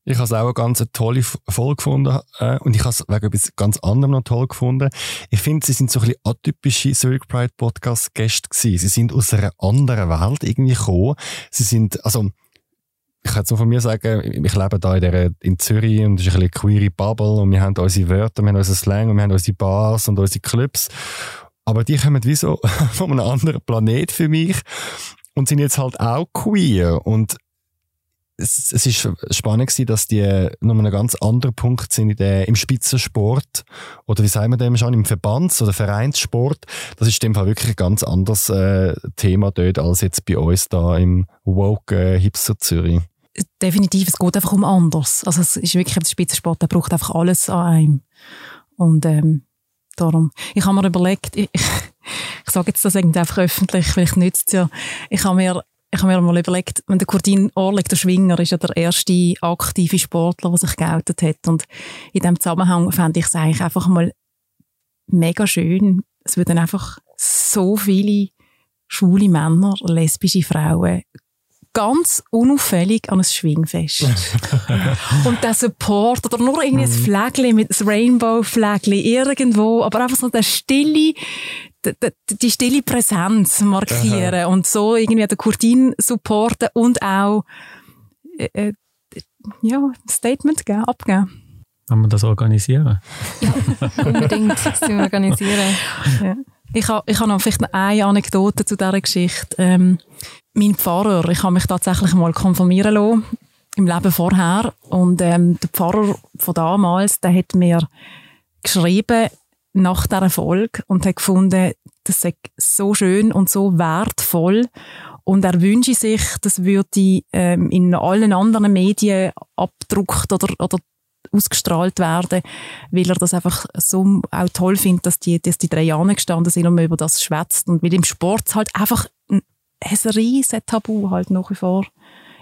Ich habe es auch eine ganz tolle Folge gefunden äh, und ich habe es wegen etwas ganz anderem noch toll gefunden. Ich finde, sie sind so ein bisschen atypische Zurich Pride Podcast Gäste gewesen. Sie sind aus einer anderen Welt irgendwie gekommen. Sie sind, also, ich kann jetzt nur von mir sagen, ich lebe da in, der, in Zürich und es ist ein bisschen queere Bubble und wir haben unsere Wörter, wir haben unseren Slang und wir haben unsere Bars und unsere Clubs. Aber die kommen wie so von einem anderen Planet für mich und sind jetzt halt auch queer und es, es ist spannend gewesen, dass die noch einen ganz anderen Punkt sind in der, im Spitzensport oder wie sagen wir dem schon, im Verbands- oder Vereinssport. Das ist in dem Fall wirklich ein ganz anderes äh, Thema dort als jetzt bei uns da im woke äh, Hipster Zürich. Definitiv, es geht einfach um anders. Also es ist wirklich der Spitzensport, der braucht einfach alles an einem. Und ähm, darum, ich habe mir überlegt, ich, ich, ich sage jetzt das irgendwie einfach öffentlich, vielleicht nützt es ja, ich habe mir ich habe mir mal überlegt, wenn der Kurdin Orlik, der Schwinger, ist ja der erste aktive Sportler, der sich geoutet hat. Und in diesem Zusammenhang fände ich es eigentlich einfach mal mega schön. Es würden einfach so viele schwule Männer, lesbische Frauen ganz unauffällig an ein Schwingfest. und der Support oder nur irgendwie ein mhm. Flägli mit einem Rainbow-Flägli irgendwo, aber einfach so der stille, die, stille Präsenz markieren Aha. und so irgendwie den Kurtin supporten und auch äh, äh, ja, ein Statement geben, abgeben. Kann man das organisieren? Ja, unbedingt. Das organisieren. Ja. Ich habe ich hab noch vielleicht eine Anekdote zu dieser Geschichte. Ähm, mein Pfarrer, ich habe mich tatsächlich mal konfirmieren lassen, im Leben vorher. Und ähm, der Pfarrer von damals, der hat mir geschrieben, nach dieser Folge und hat gefunden, das sei so schön und so wertvoll und er wünsche sich, das würde ähm, in allen anderen Medien abgedruckt oder, oder ausgestrahlt werden, weil er das einfach so auch toll findet, dass die, dass die drei Jahre gestanden sind und man über das schwätzt und weil im Sport halt einfach ein, ein riesen Tabu halt nach wie vor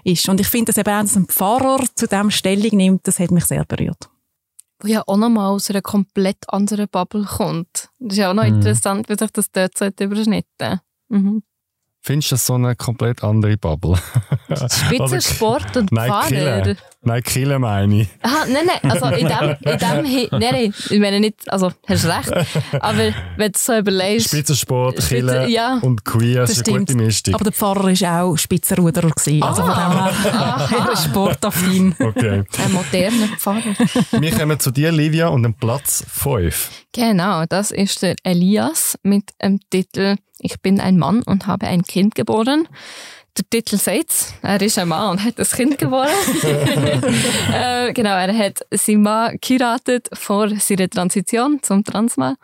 ist. Und ich finde, dass eben auch ein Pfarrer zu dem Stellung nimmt, das hat mich sehr berührt wo ja auch nochmal aus einer komplett anderen Bubble kommt. Das ist ja auch noch mhm. interessant, wie sich das dort so überschnitten mhm. Findest du das so eine komplett andere Bubble? Spitzensport und nein, Fahrer. Kille. Nein, Kille meine ich. Aha, nein, nein, also in dem, in dem, nein, nein, ich meine nicht, also hast recht, aber wenn du so überlegst. Spitzensport, Kille ja, und Queer, das ist eine gute Mischung. Aber der Pfarrer war auch Spitzenruderer, gewesen, also von dem her, ah. sportaffin. Okay. Ein moderner Pfarrer. Wir kommen zu dir, Livia, und dem Platz 5. Genau, das ist der Elias mit dem Titel ich bin ein Mann und habe ein Kind geboren. Der Titel sagt er ist ein Mann und hat ein Kind geboren. äh, genau, er hat seinen Mann geheiratet vor seiner Transition zum Transmann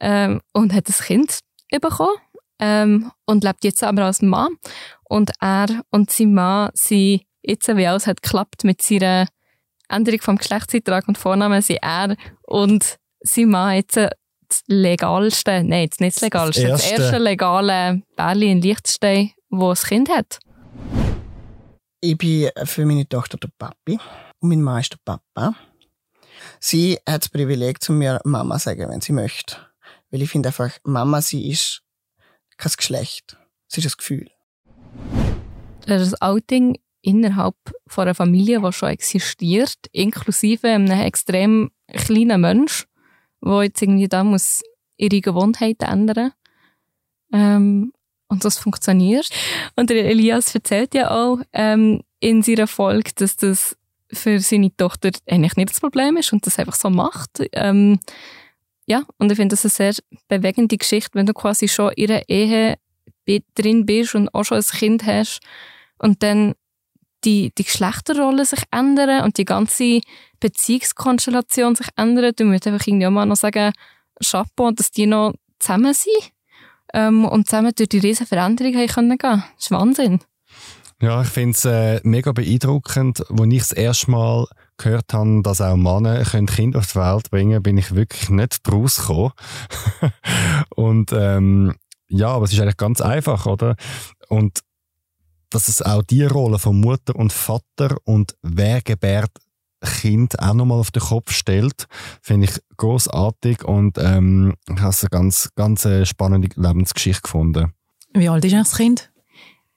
ähm, und hat ein Kind bekommen ähm, und lebt jetzt aber als Mann. Und er und sein Mann sind jetzt, wie alles hat geklappt mit seiner Änderung vom Geschlechtseintrag und Vornamen, sind er und sein Mann jetzt das legalste, nein, jetzt nicht das legalste, das erste, das erste legale Bärli in Liechtenstein, wo ein Kind hat. Ich bin für meine Tochter der Papi und mein Mann ist der Papa. Sie hat das Privileg, zu mir Mama zu sagen, wenn sie möchte. Weil ich finde einfach, Mama, sie ist kein Geschlecht. Sie ist ein Gefühl. Das Outing innerhalb von einer Familie, die schon existiert, inklusive einem extrem kleinen Menschen, wo jetzt irgendwie da muss ihre Gewohnheiten ändern. Ähm, und das funktioniert. Und der Elias erzählt ja auch ähm, in seiner Folge, dass das für seine Tochter eigentlich nicht das Problem ist und das einfach so macht. Ähm, ja, und ich finde das eine sehr bewegende Geschichte, wenn du quasi schon in ihrer Ehe drin bist und auch schon ein Kind hast und dann die, die Geschlechterrollen sich ändern und die ganze Beziehungskonstellation sich ändert. Du musst einfach irgendwie mal noch sagen, Chapeau, dass die noch zusammen sind ähm, und zusammen durch die riesen Veränderung haben können gehen. Das ist Wahnsinn. Ja, ich finde es äh, mega beeindruckend. Als ich das erste Mal gehört habe, dass auch Männer können Kinder auf die Welt bringen können, bin ich wirklich nicht draus und ähm, ja, aber es ist eigentlich ganz einfach, oder? Und dass es auch die Rolle von Mutter und Vater und wer gebärt Kind auch nochmal auf den Kopf stellt, finde ich großartig und ähm, ich habe eine ganz, ganz äh, spannende Lebensgeschichte gefunden. Wie alt ist das Kind?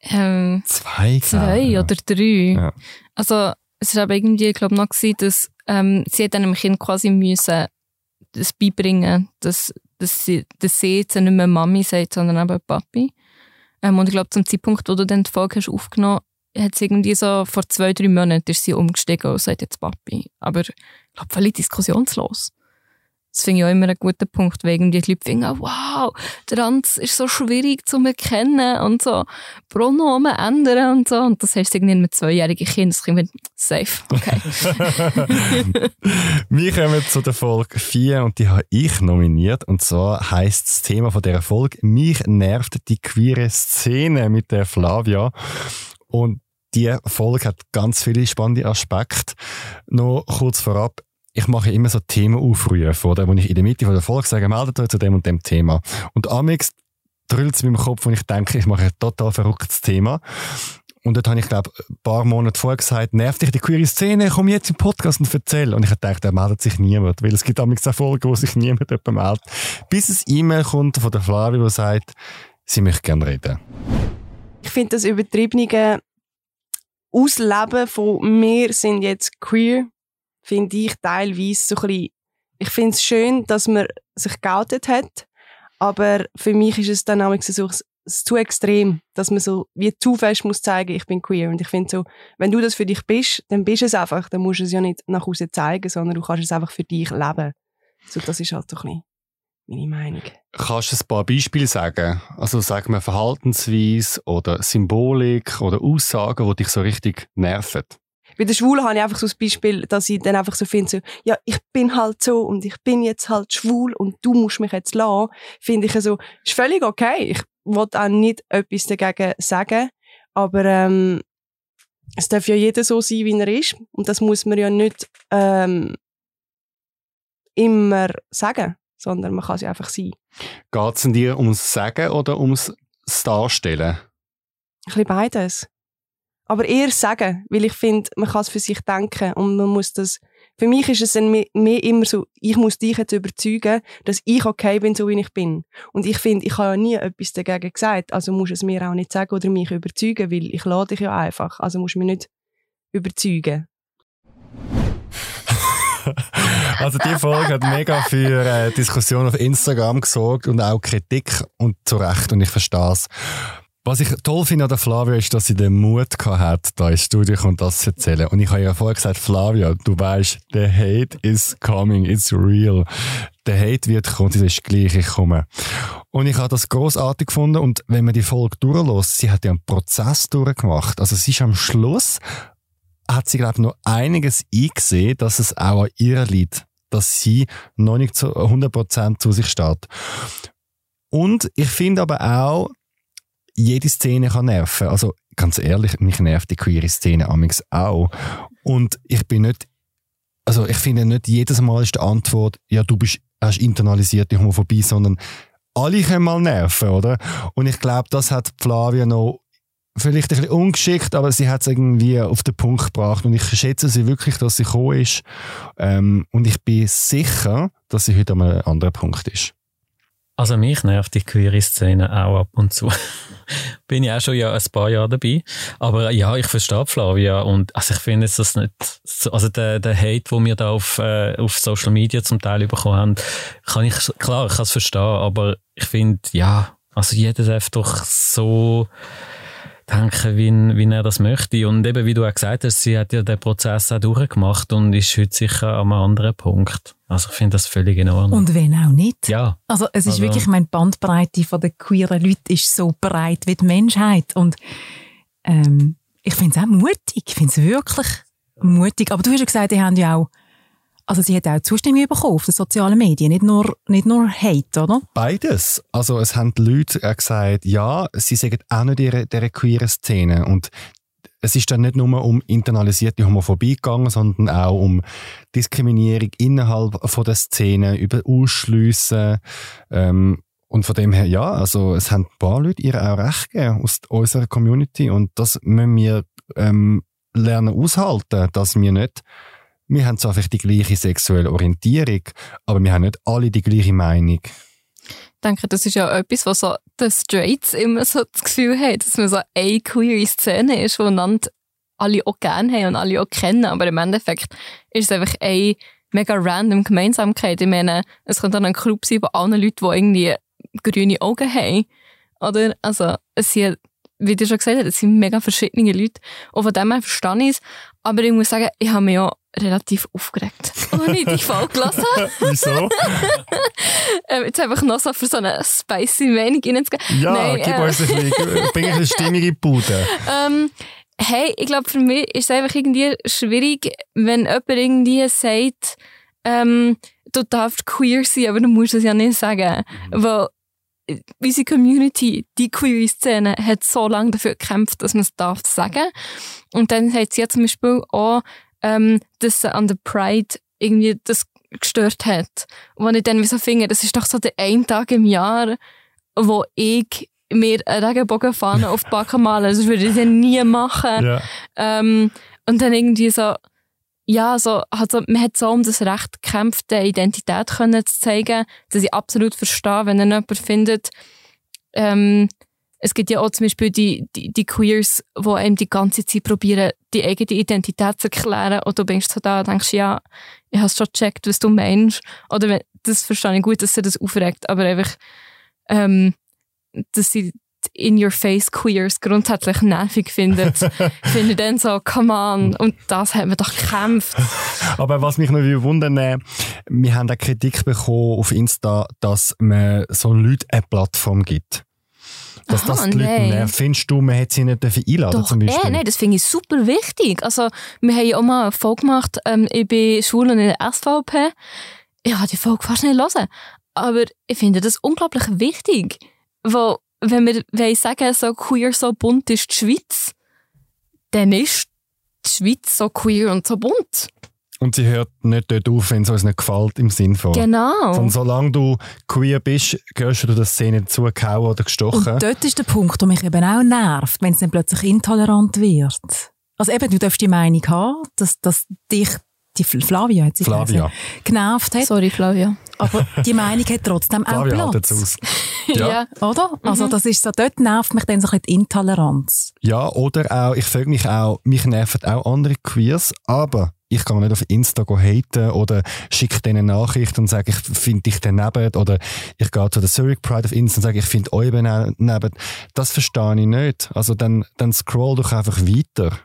Ähm, zwei, zwei ja. oder drei. Ja. Also es war aber irgendwie, glaube noch gewesen, dass ähm, sie hat einem Kind quasi müssen das beibringen, dass, dass, sie, dass sie jetzt nicht mehr Mami sagt, sondern eben Papi. Ähm, und ich glaube, zum Zeitpunkt, wo du dann die Folge hast aufgenommen hat sie irgendwie so vor zwei, drei Monaten ist sie umgestiegen und sagt jetzt Papi. Aber ich glaube, völlig diskussionslos. Das finde ich auch immer einen guten Punkt, weil die Leute finden, wow, Trans ist so schwierig zu erkennen und so Pronomen ändern und so. Und das heißt irgendwie mit zweijährigen Kindern, das Kind safe, okay. Wir kommen zu der Folge 4 und die habe ich nominiert. Und zwar heisst das Thema von dieser Folge «Mich nervt die queere Szene» mit der Flavia. Und die Folge hat ganz viele spannende Aspekte. Noch kurz vorab, ich mache immer so Themenaufrufe, oder, wo ich in der Mitte von der Folge sage, meldet euch zu dem und dem Thema. Und amix drüllt es in meinem Kopf, und ich denke, ich mache ein total verrücktes Thema. Und dort habe ich, glaube ein paar Monate vorher gesagt, nervt dich die queere Szene, komm jetzt im Podcast und erzähl. Und ich dachte, da meldet sich niemand, weil es gibt amix auch Folgen, wo sich niemand meldet. Bis ein E-Mail kommt von der Flavia, die sagt, sie möchte gerne reden. Ich finde das übertriebene Ausleben von «Wir sind jetzt queer» finde ich teilweise so ein bisschen, ich finde es schön, dass man sich geoutet hat, aber für mich ist es dann auch so, zu extrem, dass man so wie zu fest muss zeigen, ich bin queer. Und ich finde so, wenn du das für dich bist, dann bist du es einfach. Dann musst du es ja nicht nach außen zeigen, sondern du kannst es einfach für dich leben. So, das ist halt so ein bisschen meine Meinung. Kannst du ein paar Beispiele sagen? Also sagen wir Verhaltensweise oder Symbolik oder Aussagen, die dich so richtig nerven? Bei den Schwulen habe ich einfach so das Beispiel, dass ich dann einfach so finde, so, ja, ich bin halt so und ich bin jetzt halt schwul und du musst mich jetzt lassen. Finde ich so, ist völlig okay. Ich wollte auch nicht etwas dagegen sagen, aber ähm, es darf ja jeder so sein, wie er ist und das muss man ja nicht ähm, immer sagen, sondern man kann es ja einfach sein. Geht es dir ums Sagen oder ums Darstellen? Ein bisschen beides. Aber eher sagen, weil ich finde, man kann es für sich denken und man muss das. Für mich ist es dann mehr, mehr immer so, ich muss dich jetzt überzeugen, dass ich okay bin, so wie ich bin. Und ich finde, ich habe ja nie etwas dagegen gesagt, also musst du es mir auch nicht sagen oder mich überzeugen, weil ich lade dich ja einfach. Also musst du mich nicht überzeugen. also die Folge hat mega für äh, Diskussion auf Instagram gesorgt und auch Kritik und zu Recht und ich verstehe es. Was ich toll finde an der Flavia ist, dass sie den Mut hat, da ins Studio und das zu erzählen. Und ich habe ja vorher gesagt, Flavia, du weißt, der Hate is coming, it's real. Der Hate wird kommen, das ist gleich, ich komme. Und ich habe das großartig gefunden und wenn man die Folge durchlässt, sie hat ja einen Prozess durchgemacht. Also sie ist am Schluss, hat sie glaube ich noch einiges eingesehen, dass es auch an ihr liegt, dass sie noch nicht zu 100% zu sich steht. Und ich finde aber auch, jede Szene kann nerven. Also ganz ehrlich, mich nervt die queere Szene amix auch. Und ich bin nicht, also ich finde nicht jedes Mal ist die Antwort, ja du bist, hast internalisierte Homophobie, sondern alle können mal nerven, oder? Und ich glaube, das hat Flavia noch vielleicht ein bisschen ungeschickt, aber sie hat es irgendwie auf den Punkt gebracht und ich schätze sie wirklich, dass sie gekommen ist. Ähm, und ich bin sicher, dass sie heute an einem anderen Punkt ist. Also mich nervt die queere Szene auch ab und zu. Bin ich auch schon ja ein paar Jahre dabei. Aber ja, ich verstehe Flavia und also ich finde jetzt das nicht, also der, der Hate, den wir da auf, äh, auf Social Media zum Teil bekommen haben, kann ich, klar, ich kann es verstehen, aber ich finde, ja, also jeder darf doch so denken, wie, wie er das möchte. Und eben, wie du auch gesagt hast, sie hat ja den Prozess auch durchgemacht und ist heute sicher an einem anderen Punkt. Also ich finde das völlig in Ordnung. Und wenn auch nicht. Ja. Also es ist Also- wirklich, meine Bandbreite von der queeren Leute ist so breit wie die Menschheit. Und ähm, ich finde es auch mutig. Ich finde es wirklich mutig. Aber du hast ja gesagt, die haben ja auch, also sie hat auch Zustimmung bekommen auf den sozialen Medien, nicht nur, nicht nur Hate, oder? Beides. Also es haben die Leute gesagt, ja, sie sagen auch nicht ihre, ihre queere Szene und es ist dann nicht nur um internalisierte Homophobie gegangen, sondern auch um Diskriminierung innerhalb von der Szene, über Ausschliessen. Ähm, und von dem her, ja, also es haben ein paar Leute ihr auch recht gegeben aus unserer Community und das müssen wir ähm, lernen aushalten, dass wir nicht wir haben zwar vielleicht die gleiche sexuelle Orientierung, aber wir haben nicht alle die gleiche Meinung. Ich denke, das ist ja etwas, was so die Straits immer so das Gefühl haben, dass man so eine queere Szene ist, die einander alle auch gerne haben und alle auch kennen, aber im Endeffekt ist es einfach eine mega random Gemeinsamkeit. Ich meine, es könnte dann ein Club sein, wo alle Leute, die irgendwie grüne Augen haben, oder? Also, es sind, wie du schon gesagt hast, es sind mega verschiedene Leute. Und von dem her verstehe ich es. Aber ich muss sagen, ich habe mich ja relativ aufgeregt, als ich die Folge gelesen habe. Wieso? ähm, jetzt einfach noch so für so eine spicy Meinung reinzugehen. Ja, Nein, gib äh, uns ein bisschen, bring ein bisschen in die Bude. ähm, hey, ich glaube, für mich ist es einfach irgendwie schwierig, wenn jemand irgendwie sagt, ähm, du darfst queer sein, aber du musst es ja nicht sagen. Weil äh, unsere Community, die queer Szene, hat so lange dafür gekämpft, dass man es darf sagen. Und dann hat sie ja zum Beispiel auch, ähm, dass sie an der Pride irgendwie das gestört hat. Und ich dann so finde, das ist doch so der ein Tag im Jahr, wo ich mir eine Regenbogenfahne auf die Backe malen. Das würde ich dann nie machen. Ja. Ähm, und dann irgendwie so, ja, so, also, man hat so um das Recht gekämpft, eine Identität können zu zeigen, dass ich absolut verstehe, wenn dann jemand findet, ähm, es gibt ja auch zum Beispiel die, die, die Queers, die einem die ganze Zeit probieren, die eigene Identität zu erklären. Und du bist so da und denkst, ja, ich habe schon gecheckt, was du meinst. Oder wenn, das verstehe ich gut, dass sie das aufregt. Aber einfach, ähm, dass sie in your face Queers grundsätzlich nervig findet, finde ich dann so, come on. Und das haben wir doch gekämpft. Aber was mich noch wundern, äh, wir haben auch Kritik bekommen auf Insta, dass man so Leuten eine Plattform gibt. Dass Aha, das die Leute nein. nervt. Findest du, man hätte sie nicht einladen Doch, zum Beispiel? eh, nein, das finde ich super wichtig. Also, wir haben ja auch mal eine Folge gemacht, ähm, ich bin schwul und in der SVP. Ich habe die Folge fast nicht hören. Aber ich finde das unglaublich wichtig. Weil, wenn wir wollen sagen, so queer, so bunt ist die Schweiz, dann ist die Schweiz so queer und so bunt. Und sie hört nicht dort auf, wenn es uns nicht gefällt, im Sinn von. Genau. Von solange du queer bist, gehörst du der Szene zugehauen oder gestochen. Und dort ist der Punkt, der mich eben auch nervt, wenn es dann plötzlich intolerant wird. Also eben, du darfst die Meinung haben, dass, dass dich die Fl- Flavia, hat sie Flavia. genervt hat. Sorry, Flavia. Aber die Meinung hat trotzdem auch Flavia Platz. aus. Ja. Oder? Also Mhm. das ist so, dort nervt mich dann so ein bisschen die Intoleranz. Ja, oder auch, ich frage mich auch, mich nerven auch andere Queers, aber ich kann nicht auf Insta haten oder schicke denen eine Nachricht und sage, ich finde dich daneben oder ich gehe zu der Zurich Pride auf Insta und sage, ich finde euch daneben. Das verstehe ich nicht. Also dann, dann scroll doch einfach weiter.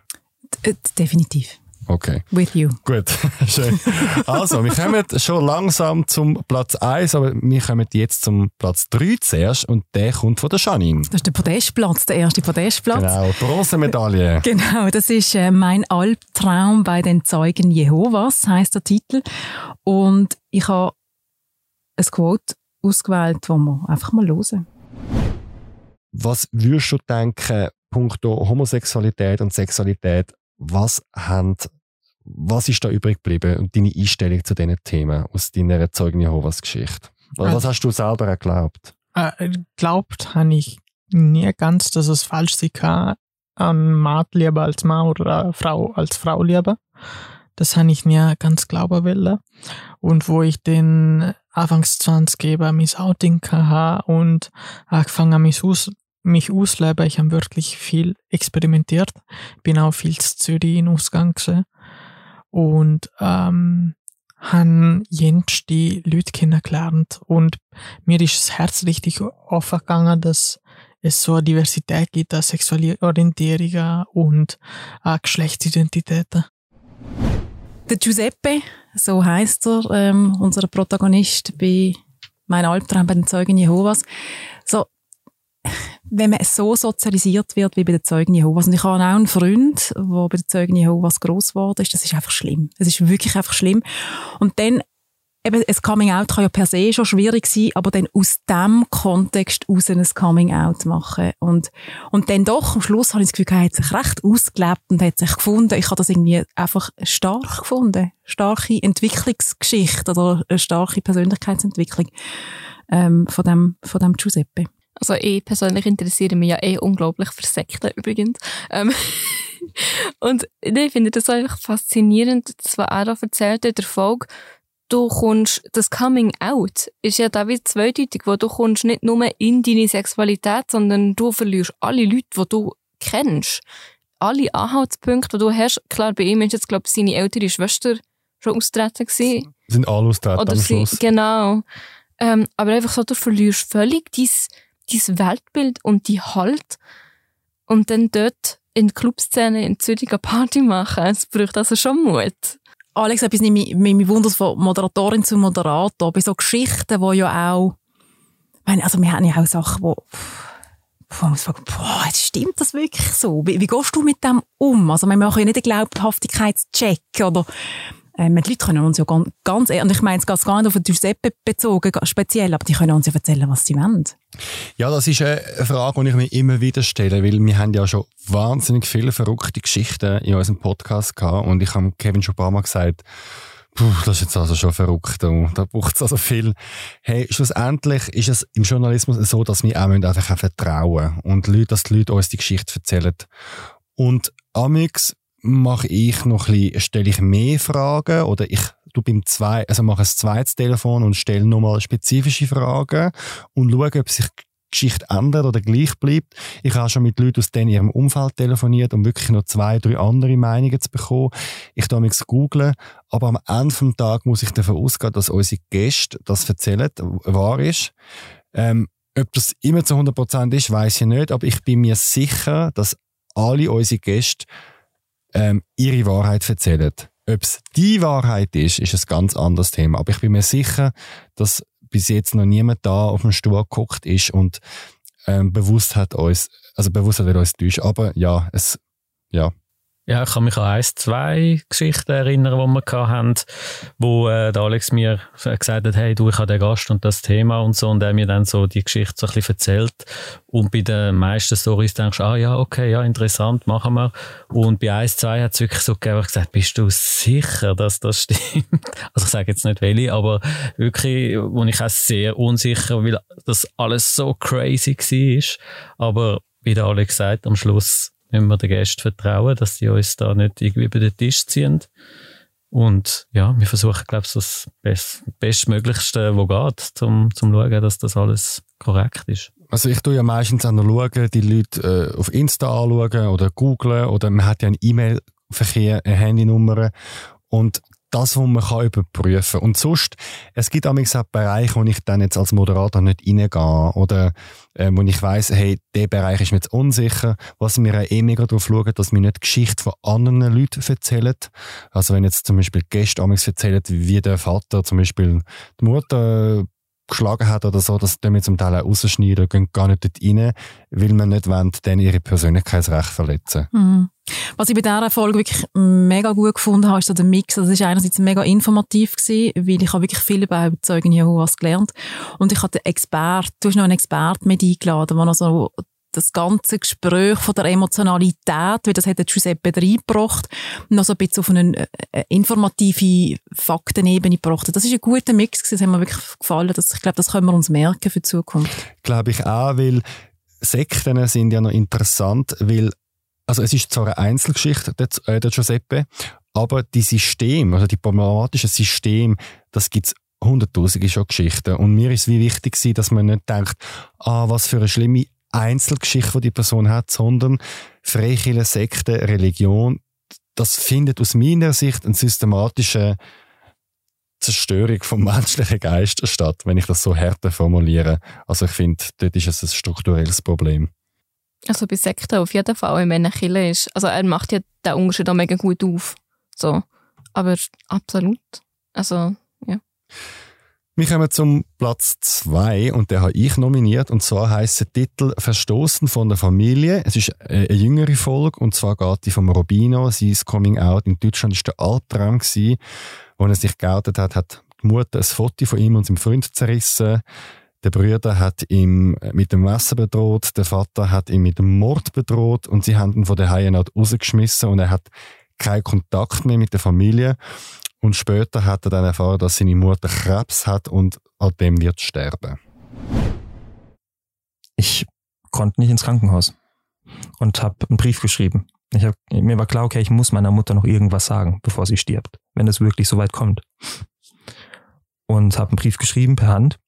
Äh, definitiv. Okay. With you. Gut, schön. Also, wir kommen schon langsam zum Platz 1, aber wir kommen jetzt zum Platz 3 zuerst und der kommt von der Janine. Das ist der Podestplatz, der erste Podestplatz. Genau, Bronzemedaille. Genau, das ist äh, mein Albtraum bei den Zeugen Jehovas, heißt der Titel. Und ich habe ein Quote ausgewählt, das wir einfach mal hören. Was würdest du denken, punkto Homosexualität und Sexualität, was haben, was ist da übrig geblieben und deine Einstellung zu diesen Themen aus deiner Zeugen Jehovas Geschichte? Was, Ah. was hast du selber geglaubt? Äh, glaubt habe ich nie ganz, dass es falsch sein kann, an Mann lieber als Mann oder Frau als Frau lieber. Das habe ich nie ganz glauben wollen. Und wo ich den Anfangs 20 eben mein Outing hatte und angefangen habe, mich, aus, mich auszuleben, ich habe wirklich viel experimentiert. Bin auch viel zu Zürich in Ausgang gewesen. Und ähm, han jens die Leute kennengelernt und mir ist das Herz richtig aufgegangen, dass es so eine Diversität gibt an sexuelle Orientierungen und an Geschlechtsidentitäten. Der Giuseppe, so heißt er, ähm, unser Protagonist bei Mein Albtraum bei den Zeugen Jehovas. So, wenn man so sozialisiert wird wie bei den Zeugen Jehovas, und ich habe auch einen Freund, der bei den Zeugen Jehovas gross geworden ist, das ist einfach schlimm. Das ist wirklich einfach schlimm. Und dann, eben, ein Coming-out kann ja per se schon schwierig sein, aber dann aus dem Kontext aus ein Coming-out machen. Und, und dann doch, am Schluss habe ich das Gefühl, er hat sich recht ausgelebt und hat sich gefunden. Ich habe das irgendwie einfach stark gefunden. Starke Entwicklungsgeschichte oder eine starke Persönlichkeitsentwicklung ähm, von, dem, von dem Giuseppe. Also ich persönlich interessiere mich ja eh unglaublich für Sekten übrigens. Ähm, und ich finde das einfach faszinierend, das, was er da erzählt in der Folge, du kommst, das Coming Out ist ja da wie zweideutig, wo du kommst nicht nur in deine Sexualität, sondern du verlierst alle Leute, die du kennst. Alle Anhaltspunkte, die du hast. Klar, bei ihm ist jetzt, glaube ich, seine ältere Schwester schon austreten gewesen. Sind alle austreten Oder am sie, Schluss. genau. Ähm, aber einfach so, du verlierst völlig dein, dein Weltbild und die Halt. Und dann dort in der Clubszene in Zürich eine Party machen. Es braucht also schon Mut. Alex, etwas nimmt mich, wundert von Moderatorin zu Moderator, bei so Geschichten, wo ja auch, ich meine, also wir haben ja auch Sachen, wo, wo man fragen, boah, stimmt das wirklich so? Wie, wie gehst du mit dem um? Also wir machen ja nicht einen Glaubhaftigkeitscheck oder ähm, die Leute können uns ja ganz, ganz ehrlich, und ich meine, es geht gar nicht auf Giuseppe bezogen, speziell, aber die können uns ja erzählen, was sie wollen. Ja, das ist eine Frage, die ich mir immer wieder stelle, weil wir haben ja schon wahnsinnig viele verrückte Geschichten in unserem Podcast gehabt und ich habe Kevin schon ein paar Mal gesagt, Puh, das ist jetzt also schon verrückt. Und da braucht es also viel. Hey, schlussendlich ist es im Journalismus so, dass wir auch müssen einfach vertrauen und Leute, dass die Leute uns die Geschichte erzählen. Und amix mache ich noch ein bisschen, stelle ich mehr Fragen oder ich du beim zwei, also mache ein zweites Telefon und stelle nochmal spezifische Fragen und schaue, ob sich Geschichte ändert oder gleich bleibt. Ich habe schon mit Leuten aus denen ihrem Umfeld telefoniert, um wirklich noch zwei, drei andere Meinungen zu bekommen. Ich darf mich googeln, aber am Ende des Tages muss ich davon ausgehen, dass unsere Gäste das erzählen, wahr ist. Ähm, ob das immer zu 100% ist, weiß ich nicht, aber ich bin mir sicher, dass alle unsere Gäste ähm, ihre Wahrheit erzählen. Ob es die Wahrheit ist, ist ein ganz anderes Thema. Aber ich bin mir sicher, dass bis jetzt noch niemand da auf dem Stuhl geguckt ist und ähm, bewusst hat uns, also bewusst hat er uns täuscht. Aber ja, es, ja. Ja, ich kann mich an ein, zwei Geschichten erinnern, die wir hatten, wo äh, der Alex mir gesagt hat, hey, du, ich habe den Gast und das Thema und so, und er mir dann so die Geschichte so ein bisschen erzählt. Und bei den meisten Stories denkst du, ah ja, okay, ja, interessant, machen wir. Und bei eins, zwei hat es wirklich so gegeben, ich gesagt bist du sicher, dass das stimmt? Also ich sage jetzt nicht welche, aber wirklich, wo ich auch sehr unsicher, weil das alles so crazy war. Aber wie der Alex sagt, am Schluss müssen wir den Gästen vertrauen, dass sie uns da nicht irgendwie über den Tisch ziehen. Und ja, wir versuchen, glaube ich, das Best Bestmöglichste, was geht, um zu schauen, dass das alles korrekt ist. Also ich tue ja meistens auch noch schauen, die Leute äh, auf Insta anschauen oder googlen oder man hat ja einen E-Mail-Verkehr, eine Handynummer und das, was man kann überprüfen Und sonst, es gibt auch Bereiche, wo ich dann jetzt als Moderator nicht reingehe. Oder äh, wo ich weiss, hey, der Bereich ist mir jetzt unsicher, was wir eh mega darauf schauen, dass wir nicht Geschichte von anderen Leuten erzählen. Also wenn jetzt zum Beispiel Gäste erzählen, wie der Vater zum Beispiel die Mutter geschlagen hat oder so, das tun zum Teil auch rausschneiden, gehen gar nicht dort rein, weil wir nicht wollen, dann ihre Persönlichkeitsrechte verletzen. Mhm. Was ich bei dieser Folge wirklich mega gut gefunden habe, ist so der Mix. Also es ist einerseits mega informativ gewesen, weil ich habe wirklich viel über Zeugen Jehovas gelernt. Und ich hatte den Expert, du hast noch einen Experten mit eingeladen, der noch so das ganze Gespräch von der Emotionalität, wie das hat Giuseppe reingebracht, noch so ein bisschen auf eine äh, informative Faktenebene gebracht. Das ist ein guter Mix das hat mir wirklich gefallen. Das, ich glaube, das können wir uns merken für die Zukunft. Glaube ich auch, weil Sekten sind ja noch interessant, weil also es ist zwar eine Einzelgeschichte, der, äh, der Giuseppe, aber die Systeme, also die problematischen Systeme, das gibt's hunderttausende schon Geschichten. Und mir ist es wie wichtig dass man nicht denkt, ah, was für eine schlimme Einzelgeschichte, die die Person hat, sondern Freikirche, Sekte, Religion, das findet aus meiner Sicht eine systematische Zerstörung vom menschlichen Geist statt, wenn ich das so härter formuliere. Also ich finde, dort ist es ein strukturelles Problem. Also bei Sekten auf jeden Fall, wenn er Killer ist. Also er macht ja den Unterschied auch mega gut auf. So. Aber absolut. Also, ja. Wir kommen zum Platz 2 und den habe ich nominiert. Und zwar heisst der Titel Verstoßen von der Familie. Es ist eine jüngere Folge und zwar geht die vom Robino. Sie ist Coming Out. In Deutschland ist der Albtraum gewesen. Als er sich geoutet hat, hat die Mutter ein Foto von ihm und seinem Freund zerrissen. Der Bruder hat ihn mit dem Messer bedroht, der Vater hat ihn mit dem Mord bedroht und sie haben ihn von der Haie rausgeschmissen und er hat keinen Kontakt mehr mit der Familie. Und später hat er dann erfahren, dass seine Mutter Krebs hat und an dem wird sterben. Ich konnte nicht ins Krankenhaus und habe einen Brief geschrieben Ich hab, mir war klar, okay, ich muss meiner Mutter noch irgendwas sagen, bevor sie stirbt, wenn es wirklich so weit kommt. Und habe einen Brief geschrieben per Hand,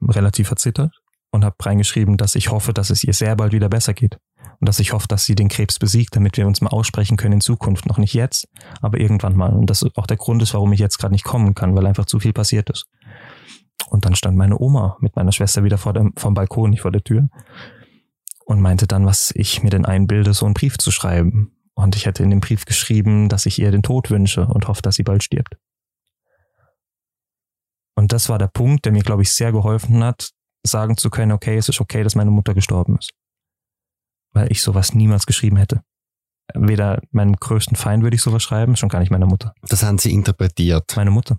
relativ verzittert, und habe reingeschrieben, dass ich hoffe, dass es ihr sehr bald wieder besser geht. Und dass ich hoffe, dass sie den Krebs besiegt, damit wir uns mal aussprechen können in Zukunft. Noch nicht jetzt, aber irgendwann mal. Und das auch der Grund ist, warum ich jetzt gerade nicht kommen kann, weil einfach zu viel passiert ist. Und dann stand meine Oma mit meiner Schwester wieder vor dem, vom Balkon, nicht vor der Tür. Und meinte dann, was ich mir denn einbilde, so einen Brief zu schreiben. Und ich hätte in dem Brief geschrieben, dass ich ihr den Tod wünsche und hoffe, dass sie bald stirbt. Und das war der Punkt, der mir, glaube ich, sehr geholfen hat, sagen zu können, okay, es ist okay, dass meine Mutter gestorben ist. Weil ich sowas niemals geschrieben hätte. Weder meinem größten Feind würde ich sowas schreiben, schon gar nicht meiner Mutter. Das haben Sie interpretiert. Meine Mutter.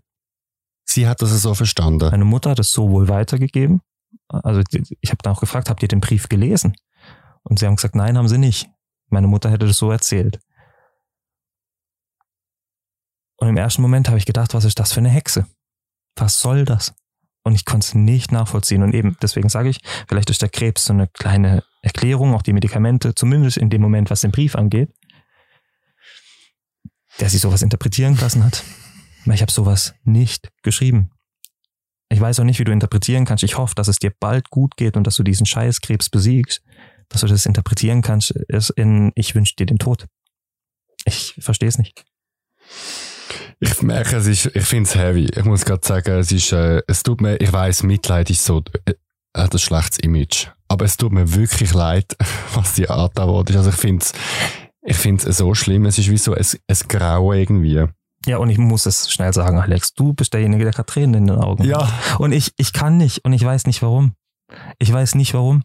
Sie hat das so verstanden. Meine Mutter hat es so wohl weitergegeben. Also ich habe dann auch gefragt, habt ihr den Brief gelesen? Und sie haben gesagt, nein, haben sie nicht. Meine Mutter hätte das so erzählt. Und im ersten Moment habe ich gedacht, was ist das für eine Hexe? Was soll das? Und ich konnte es nicht nachvollziehen. Und eben, deswegen sage ich, vielleicht ist der Krebs so eine kleine Erklärung, auch die Medikamente, zumindest in dem Moment, was den Brief angeht, der sie sowas interpretieren lassen hat. Aber ich habe sowas nicht geschrieben. Ich weiß auch nicht, wie du interpretieren kannst. Ich hoffe, dass es dir bald gut geht und dass du diesen Scheißkrebs besiegst, dass du das interpretieren kannst, ist in ich wünsche dir den Tod. Ich verstehe es nicht. Ich merke, es ist, ich finde es heavy. Ich muss gerade sagen, es ist, äh, es tut mir, ich weiß, Mitleid ist so, äh, hat ein schlechtes Image. Aber es tut mir wirklich leid, was die Art da ist. Also ich finde es, ich finde es so schlimm. Es ist wie so ein, ein Grauen irgendwie. Ja, und ich muss es schnell sagen, Alex, du bist derjenige, der gerade Tränen in den Augen Ja. hat. Und ich, ich kann nicht und ich weiß nicht warum. Ich weiß nicht warum.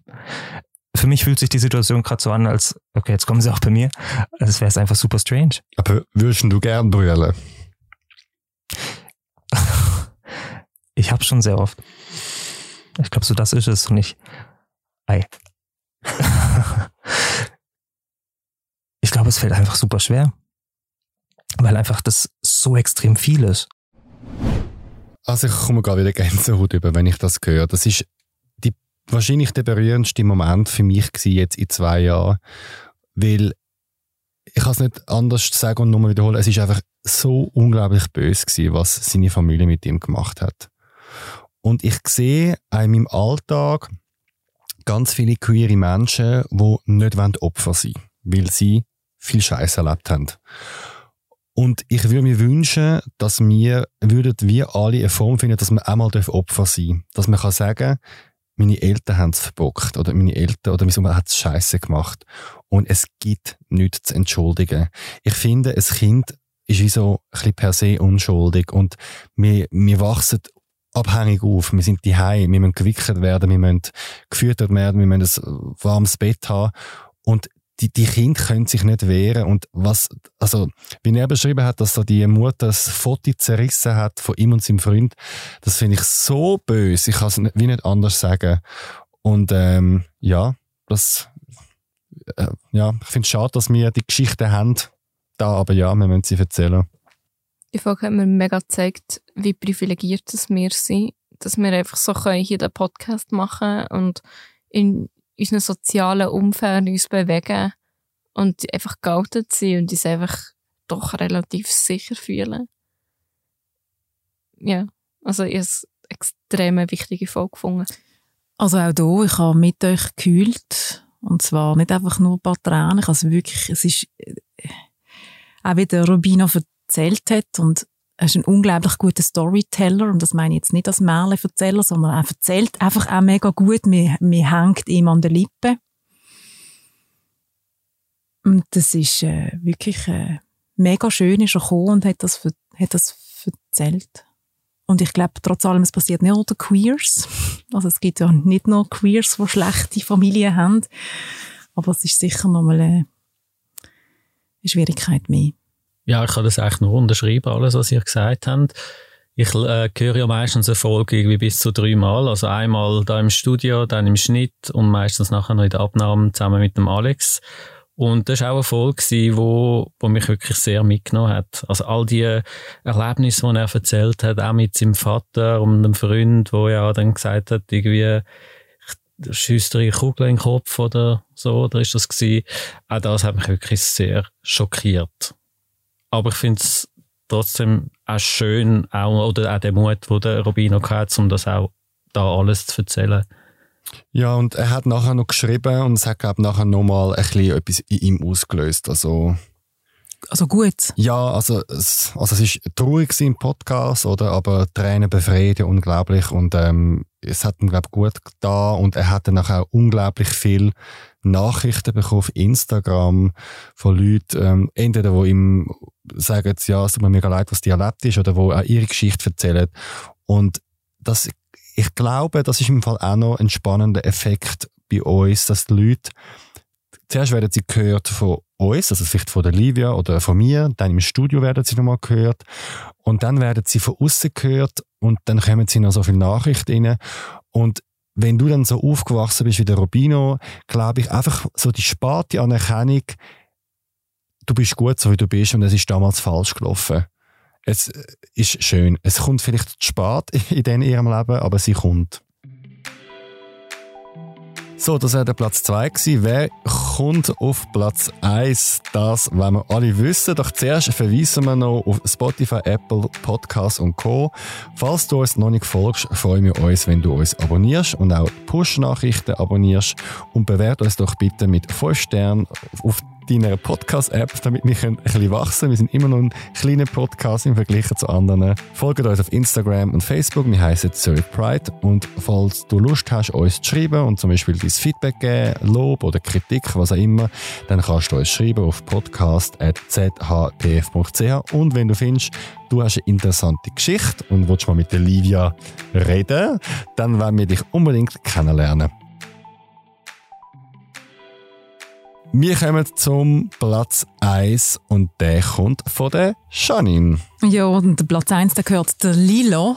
Für mich fühlt sich die Situation gerade so an, als, okay, jetzt kommen sie auch bei mir, als wäre es einfach super strange. Aber würdest du gern brüllen? Ich hab's schon sehr oft. Ich glaube, so das ist es und ich. Ei. ich glaube, es fällt einfach super schwer. Weil einfach das so extrem viel ist. Also ich komme gerade wieder Gänsehaut über, wenn ich das höre. Das ist die, wahrscheinlich der berührendste Moment für mich jetzt in zwei Jahren, weil ich kann es nicht anders sagen und nochmal wiederholen. Es ist einfach so unglaublich böse was seine Familie mit ihm gemacht hat. Und ich sehe auch in meinem Alltag ganz viele queere Menschen, die nicht Opfer sein wollen, weil sie viel Scheiß erlebt haben. Und ich würde mir wünschen, dass wir, würden wir alle eine Form finden, dass wir einmal Opfer sein dürfen. Dass man kann sagen, meine Eltern haben es verbockt oder meine Eltern oder meine Mutter hat es scheiße gemacht. Und es gibt nichts zu entschuldigen. Ich finde, ein Kind ist wie so ein bisschen per se unschuldig und wir, wir wachsen abhängig auf. Wir sind die wir müssen gewickelt werden, wir müssen gefüttert werden, wir müssen ein warmes Bett haben. Und die, die Kinder können sich nicht wehren. Und was, also, wie er beschrieben hat, dass da die Mutter das Foto zerrissen hat von ihm und seinem Freund, das finde ich so böse. Ich kann es wie nicht anders sagen. Und, ähm, ja, das, äh, ja, ich finde es schade, dass wir die Geschichte haben da, aber ja, wir müssen sie erzählen. Die Folge hat mir mega gezeigt, wie privilegiert wir sind, dass wir einfach so können hier den Podcast machen und in unserem sozialen Umfeld uns bewegen und einfach geoutet sind und uns einfach doch relativ sicher fühlen. Ja, also ich habe es extrem wichtige Folge gefunden. Also auch hier, ich habe mit euch gekühlt und zwar nicht einfach nur ein paar Tränen, also wirklich, es ist äh, auch wie der Rubino erzählt hat und er ist ein unglaublich guter Storyteller und das meine ich jetzt nicht als Märchenerzähler, sondern er erzählt einfach auch mega gut. Mir, mir hängt ihm an der Lippe. Und das ist äh, wirklich äh, mega schön, ist er gekommen und hat das, hat das erzählt. Und ich glaube, trotz allem, es passiert nicht unter Queers. Also es gibt ja nicht nur Queers, die schlechte Familien haben. Aber es ist sicher nochmal eine, eine Schwierigkeit mehr. Ja, ich kann das eigentlich nur unterschreiben, alles, was ihr gesagt habt. Ich äh, höre ja meistens eine Folge irgendwie bis zu dreimal. Also einmal da im Studio, dann im Schnitt und meistens nachher noch in der Abnahme zusammen mit dem Alex. Und das war auch eine Folge, die wo, wo mich wirklich sehr mitgenommen hat. Also all die Erlebnisse, die er erzählt hat, auch mit seinem Vater und einem Freund, wo ja dann gesagt hat, irgendwie, schießt dir Kugel in den Kopf oder so, oder ist das gewesen? Auch das hat mich wirklich sehr schockiert. Aber ich finde es trotzdem auch schön, auch, oder auch der Mut, den der Robino hat, um das auch da alles zu erzählen. Ja, und er hat nachher noch geschrieben und es hat, glaube ich, nachher nochmal ein bisschen etwas in ihm ausgelöst. Also, also gut. Ja, also es, also es ist traurig im Podcast, oder? Aber Tränen befreien unglaublich und ähm, es hat ihm glaube gut getan und er hat dann auch unglaublich viel Nachrichten bekommen auf Instagram von Leuten, ähm, entweder wo ihm sagen, ja, es tut mir mega leid, was die erlebt ist, oder wo auch ihre Geschichte erzählen. Und das, ich glaube, das ist im Fall auch noch ein spannender Effekt bei uns, dass die Leute zuerst werden sie gehört von uns, also vielleicht von der Livia oder von mir, dann im Studio werden sie nochmal gehört und dann werden sie von außen gehört und dann kommen sie noch so viele Nachrichten rein und wenn du dann so aufgewachsen bist wie der Robino, glaube ich einfach so die sparte Anerkennung, du bist gut so wie du bist und es ist damals falsch gelaufen. Es ist schön. Es kommt vielleicht spät in ihrem Leben, aber sie kommt. So, das wäre der Platz 2 gewesen. Wer kommt auf Platz 1? Das wollen wir alle wissen. Doch zuerst verweisen wir noch auf Spotify, Apple, Podcasts und Co. Falls du uns noch nicht folgst, freuen wir uns, wenn du uns abonnierst und auch Push-Nachrichten abonnierst und bewert uns doch bitte mit 5 Sternen auf deiner Podcast-App, damit wir ein bisschen wachsen Wir sind immer noch ein kleiner Podcast im Vergleich zu anderen. Folgt uns auf Instagram und Facebook. Wir heißen Zurich Pride. Und falls du Lust hast, uns zu schreiben und zum Beispiel dein Feedback geben, Lob oder Kritik, was auch immer, dann kannst du uns schreiben auf podcast.zhpf.ch. Und wenn du findest, du hast eine interessante Geschichte und willst mal mit der Livia reden, dann wollen wir dich unbedingt kennenlernen. Wir kommen zum Platz 1 und der kommt von der Janine. Ja, und der Platz 1 der gehört der Lilo.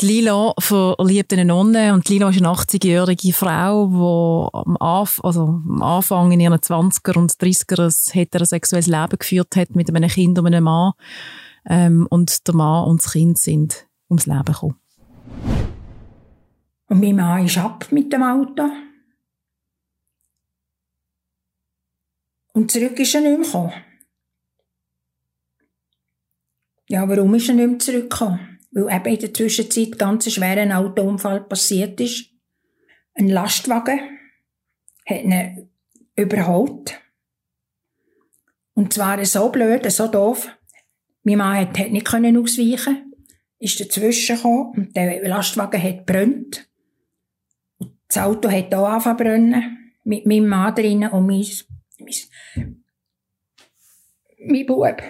Die Lila verliebt eine Nonne und Lila ist eine 80-jährige Frau, die am, Anf also am Anfang in ihren 20er und 30er ein heterosexuelles Leben geführt hat mit einem Kind und einem Mann. Ähm, und der Mann und das Kind sind ums Leben gekommen. Und mein Mann ist ab mit dem Auto. Und zurück ist er nicht mehr gekommen. Ja, warum ist er nicht mehr zurückgekommen? Weil eben in der Zwischenzeit ganz ein schwerer Autounfall passiert ist. Ein Lastwagen hat ihn überholt. Und zwar so blöd, so doof. Mein Mann hat, hat nicht können ausweichen, ist dazwischen gekommen und der Lastwagen hat brennt. Das Auto hat auch angefangen brennen, mit meinem Mann drinnen und mein mein, Bub.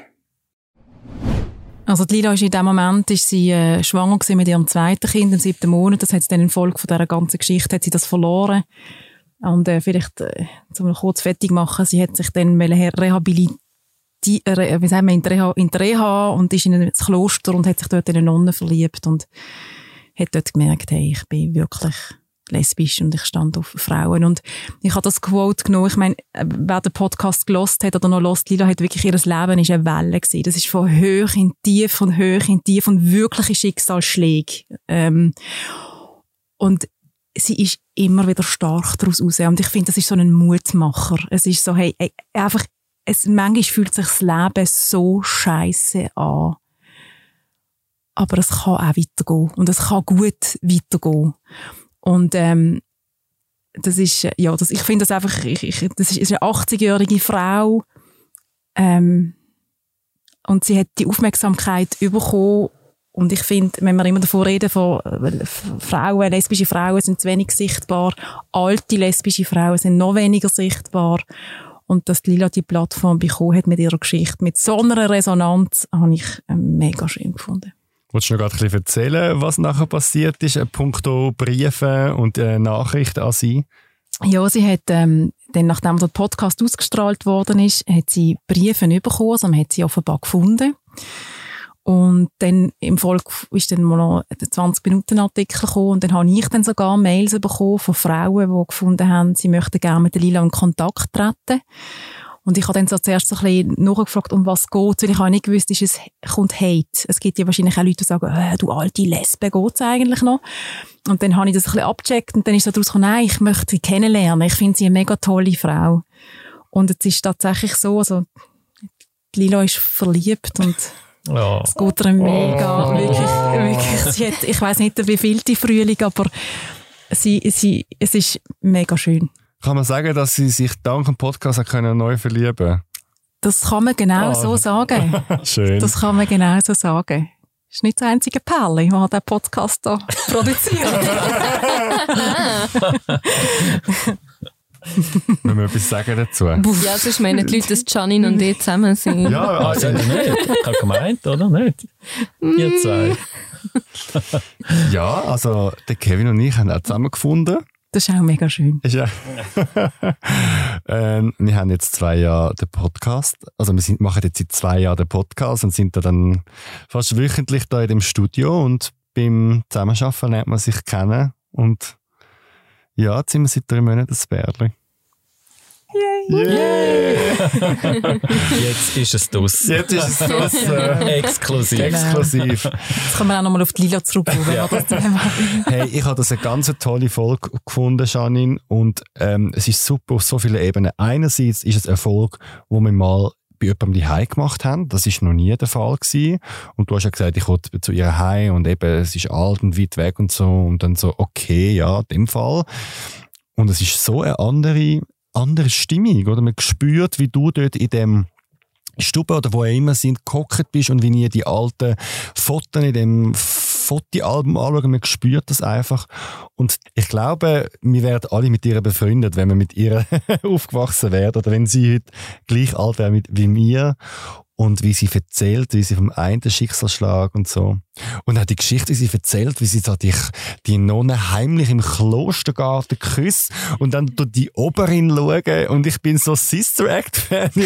Also die Lila ist in dem Moment ist sie äh, schwanger mit ihrem zweiten Kind im siebten Monat. Das hat sie dann in Folge von dieser ganzen Geschichte hat sie das verloren. Und äh, vielleicht, äh, zum kurz fertig machen, sie hat sich dann rehabilitiert äh, wie sagen wir, in Reha, in Reha und ist in ein Kloster und hat sich dort in eine Nonne verliebt und hat dort gemerkt, hey, ich bin wirklich lesbisch und ich stand auf Frauen. Und ich habe das Quote genommen. Ich meine, wer den Podcast gelost hat oder noch lost, Lila hat wirklich ihr Leben ist eine Welle gewesen. Das ist von hoch in tief, von hoch in tief und wirkliche Schicksalsschläge. Ähm, und sie ist immer wieder stark daraus raus. Und ich finde, das ist so ein Mutmacher. Es ist so, hey, einfach, es, manchmal fühlt sich das Leben so scheiße an. Aber es kann auch weitergehen. Und es kann gut weitergehen. Und ähm, das ist, ja, das, ich finde das einfach, ich, ich, das ist eine 80-jährige Frau ähm, und sie hat die Aufmerksamkeit bekommen und ich finde, wenn wir immer davon reden, von Frauen, lesbische Frauen sind zu wenig sichtbar, alte lesbische Frauen sind noch weniger sichtbar und dass Lila die Plattform bekommen hat mit ihrer Geschichte, mit so einer Resonanz, habe ich äh, mega schön gefunden. Wolltest du noch gerade ein bisschen erzählen, was nachher passiert ist, punkto Briefe und äh, Nachrichten an sie? Ja, sie hat, ähm, dann, nachdem der Podcast ausgestrahlt worden ist, hat sie Briefe bekommen, also man hat sie offenbar gefunden. Und dann im Folge ist dann mal noch ein 20-Minuten-Artikel gekommen und dann habe ich dann sogar Mails bekommen von Frauen, die gefunden haben, sie möchten gerne mit der Lila in Kontakt treten. Und ich habe dann so zuerst so ein bisschen nachgefragt, um was geht weil ich habe nicht gewusst, ist es, kommt Hate. Es gibt ja wahrscheinlich auch Leute, die sagen, äh, du alte Lesbe, geht es eigentlich noch? Und dann habe ich das ein bisschen abgecheckt und dann ist daraus gekommen, nein, ich möchte sie kennenlernen. Ich finde sie eine mega tolle Frau. Und es ist tatsächlich so, also, Lila ist verliebt und Ja. es geht ihr mega, Oh. wirklich, wirklich. Sie hat, ich weiß nicht, wie viel die Frühling, aber sie, sie, es ist mega schön. Kann man sagen, dass sie sich dank dem Podcast können neu verlieben Das kann man genau Ah. so sagen. Schön. Das kann man genau so sagen. Das ist nicht das einzige Perle, das der Podcast hier produziert. Müssen wir etwas sagen dazu? Ja, sonst meinen die Leute, dass Janine und ich zusammen sind. Ja, Also nicht. Ich habe gemeint, oder? Nicht? Ihr zwei. ja, also der Kevin und ich haben auch zusammengefunden. Das ist auch mega schön. Ja. ähm, wir haben jetzt zwei Jahre den Podcast. Also wir sind, machen jetzt seit zwei Jahren den Podcast und sind da dann fast wöchentlich da in dem Studio und beim Zusammenarbeiten lernt man sich kennen und ja, jetzt sind wir seit drei Monaten das Bärli. Jetzt ist es dus. Jetzt ist es draussen. Exklusiv. Exklusiv. Jetzt kommen wir auch nochmal auf die Lila zurückkommen, wenn wir das Thema Hey, ich habe das eine ganz tolle Folge gefunden, Janine, und ähm, es ist super auf so vielen Ebenen. Einerseits ist es ein Erfolg, wo wir mal bei jemandem die Heim gemacht haben. Das ist noch nie der Fall gewesen. Und du hast ja gesagt, ich wollte zu ihr Heim und eben, es ist alt und weit weg und so. Und dann so, okay, ja, in dem Fall. Und es ist so eine andere, andere Stimmung, oder? Man spürt, wie du dort in dem Stube oder wo immer sind, gehockt bist und wie nie die alten Fotos in dem Fotoalbum anschauen, man spürt das einfach. Und ich glaube, wir werden alle mit ihr befreundet, wenn wir mit ihr aufgewachsen wären oder wenn sie heute gleich alt wäre wie mir und wie sie erzählt, wie sie vom einen Schicksalsschlag und so. Und auch die Geschichte, wie sie erzählt, wie sie so die, die Nonne heimlich im Klostergarten küsst und dann durch die Oberin schauen und ich bin so Sister Act Fan.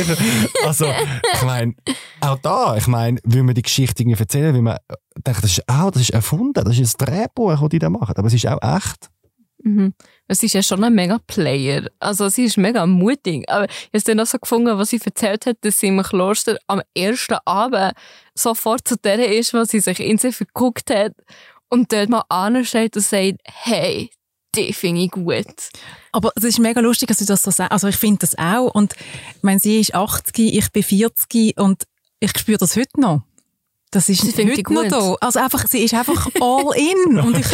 Also, ich meine, auch da, ich meine, will man die Geschichte irgendwie erzählen, will man denkt, das ist auch, das ist erfunden, das ist ein Drehbuch, das die da machen, aber es ist auch echt. Mhm. Sie ist ja schon ein mega Player. Also sie ist mega mutig. Aber ich habe dann auch so gefunden, was sie erzählt hat, dass sie im Kloster am ersten Abend sofort zu der ist, wo sie sich in sie verguckt hat und dort mal ansteht und sagt, hey, die finde ich gut. Aber es ist mega lustig, dass du das so sagst. Also ich finde das auch. Und ich meine, sie ist 80, ich bin 40 und ich spüre das heute noch. Das ist Sie heute noch da. gut. Also einfach, sie ist einfach all in. Und ich,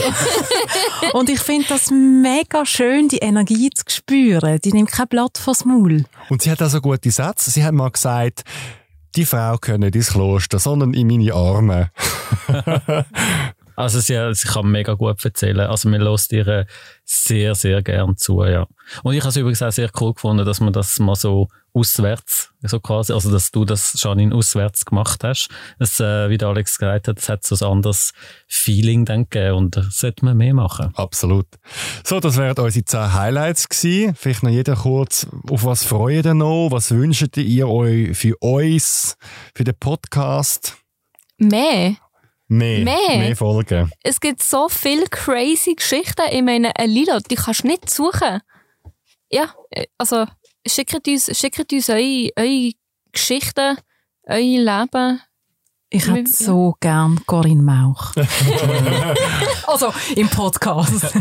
und ich finde das mega schön, die Energie zu spüren. Die nimmt kein Blatt vors Maul. Und sie hat auch so gute Sätze. Sie hat mal gesagt, die Frau gehört nicht ins Kloster, sondern in meine Arme. Also sie, sie kann mega gut erzählen. Also man lässt ihr sehr, sehr gern zu, ja. Und ich habe es übrigens auch sehr cool gefunden, dass man das mal so auswärts, so quasi, also dass du das Janine auswärts gemacht hast. Es, äh, wie der Alex gesagt hat, es hat so ein anderes Feeling dann gegeben und das sollte man mehr machen. Absolut. So, das wären unsere 10 Highlights gewesen. Vielleicht noch jeder kurz, auf was freut ihr noch? Was wünscht ihr euch für uns, für den Podcast? Mehr. Mehr. Mehr? Mehr Folgen. Es gibt so viele crazy Geschichten. Ich meine, eine Lila, die kannst du nicht suchen. Ja, äh, also schickt uns, schickt uns eure, eure Geschichten, euer Leben. Ich hätte so gern Corinne Mauch. also im Podcast.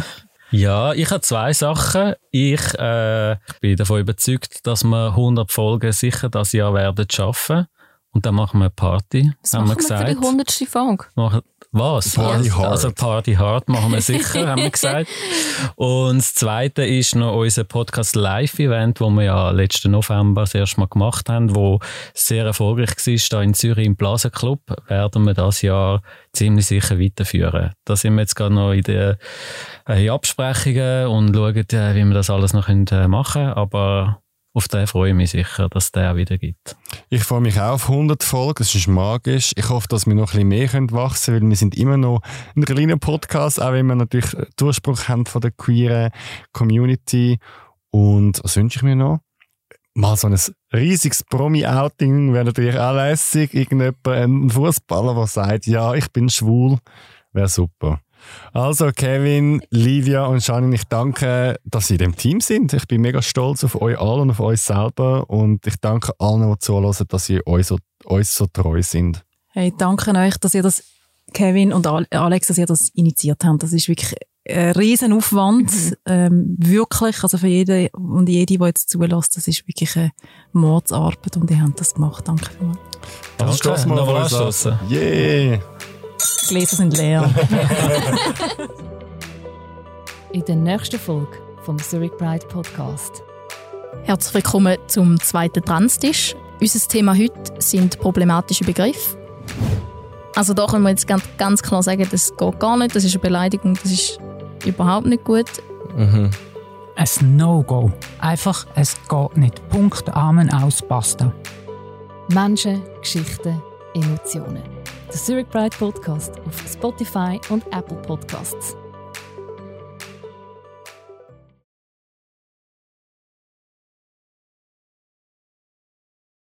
Ja, ich habe zwei Sachen. Ich äh, bin davon überzeugt, dass wir 100 Folgen sicher das Jahr werden schaffen. Und dann machen wir eine Party, Was haben wir machen wir für gesagt. die hundertste Folge? Machen, was? Party Ja, hard. Also Party hard machen wir sicher, haben wir gesagt. Und das Zweite ist noch unser Podcast Live-Event, wo wir ja letzten November das erste Mal gemacht haben, wo sehr erfolgreich war, da in Zürich im Plaza Club, werden wir das Jahr ziemlich sicher weiterführen. Da sind wir jetzt gerade noch in den äh, in Absprechungen und schauen, äh, wie wir das alles noch können, äh, machen können. Aber auf den freue ich mich sicher, dass der auch wieder gibt. Ich freue mich auch auf 100 Folgen, es ist magisch. Ich hoffe, dass wir noch ein bisschen mehr wachsen können, weil wir sind immer noch ein kleiner Podcast, auch wenn wir natürlich Durchspruch haben von der queeren Community. Und was wünsche ich mir noch? Mal so ein riesiges Promi-Outing wäre natürlich auch lässig. Irgendjemand, ein Fußballer, der sagt, ja, ich bin schwul, wäre super. Also Kevin, Livia und Janine, ich danke, dass Sie in dem Team sind. Ich bin mega stolz auf euch alle und auf euch selber und ich danke allen, die zuhören, dass Sie euch so, uns so treu sind. Hey, danke euch, dass ihr das, Kevin und Alex, dass ihr das initiiert habt. Das ist wirklich ein riesen Aufwand, mhm. ähm, wirklich, also für jeden und jede, die jetzt zulässt, das ist wirklich eine Mordsarbeit und ihr habt das gemacht. Danke vielmals. Danke, mal auf anstoßen. Yeah! Die Gläser sind leer. In der nächsten Folge vom Zurich Pride Podcast. Herzlich willkommen zum zweiten Transtisch. Unser Thema heute sind problematische Begriffe. Also da können wir jetzt ganz, ganz klar sagen, das geht gar nicht, das ist eine Beleidigung, das ist überhaupt nicht gut. Mhm. Ein No-Go. Einfach, es geht nicht. Punkt, Amen, aus, basta. Menschen, Geschichten, Emotionen. Der Zurich Pride Podcast auf Spotify und Apple Podcasts.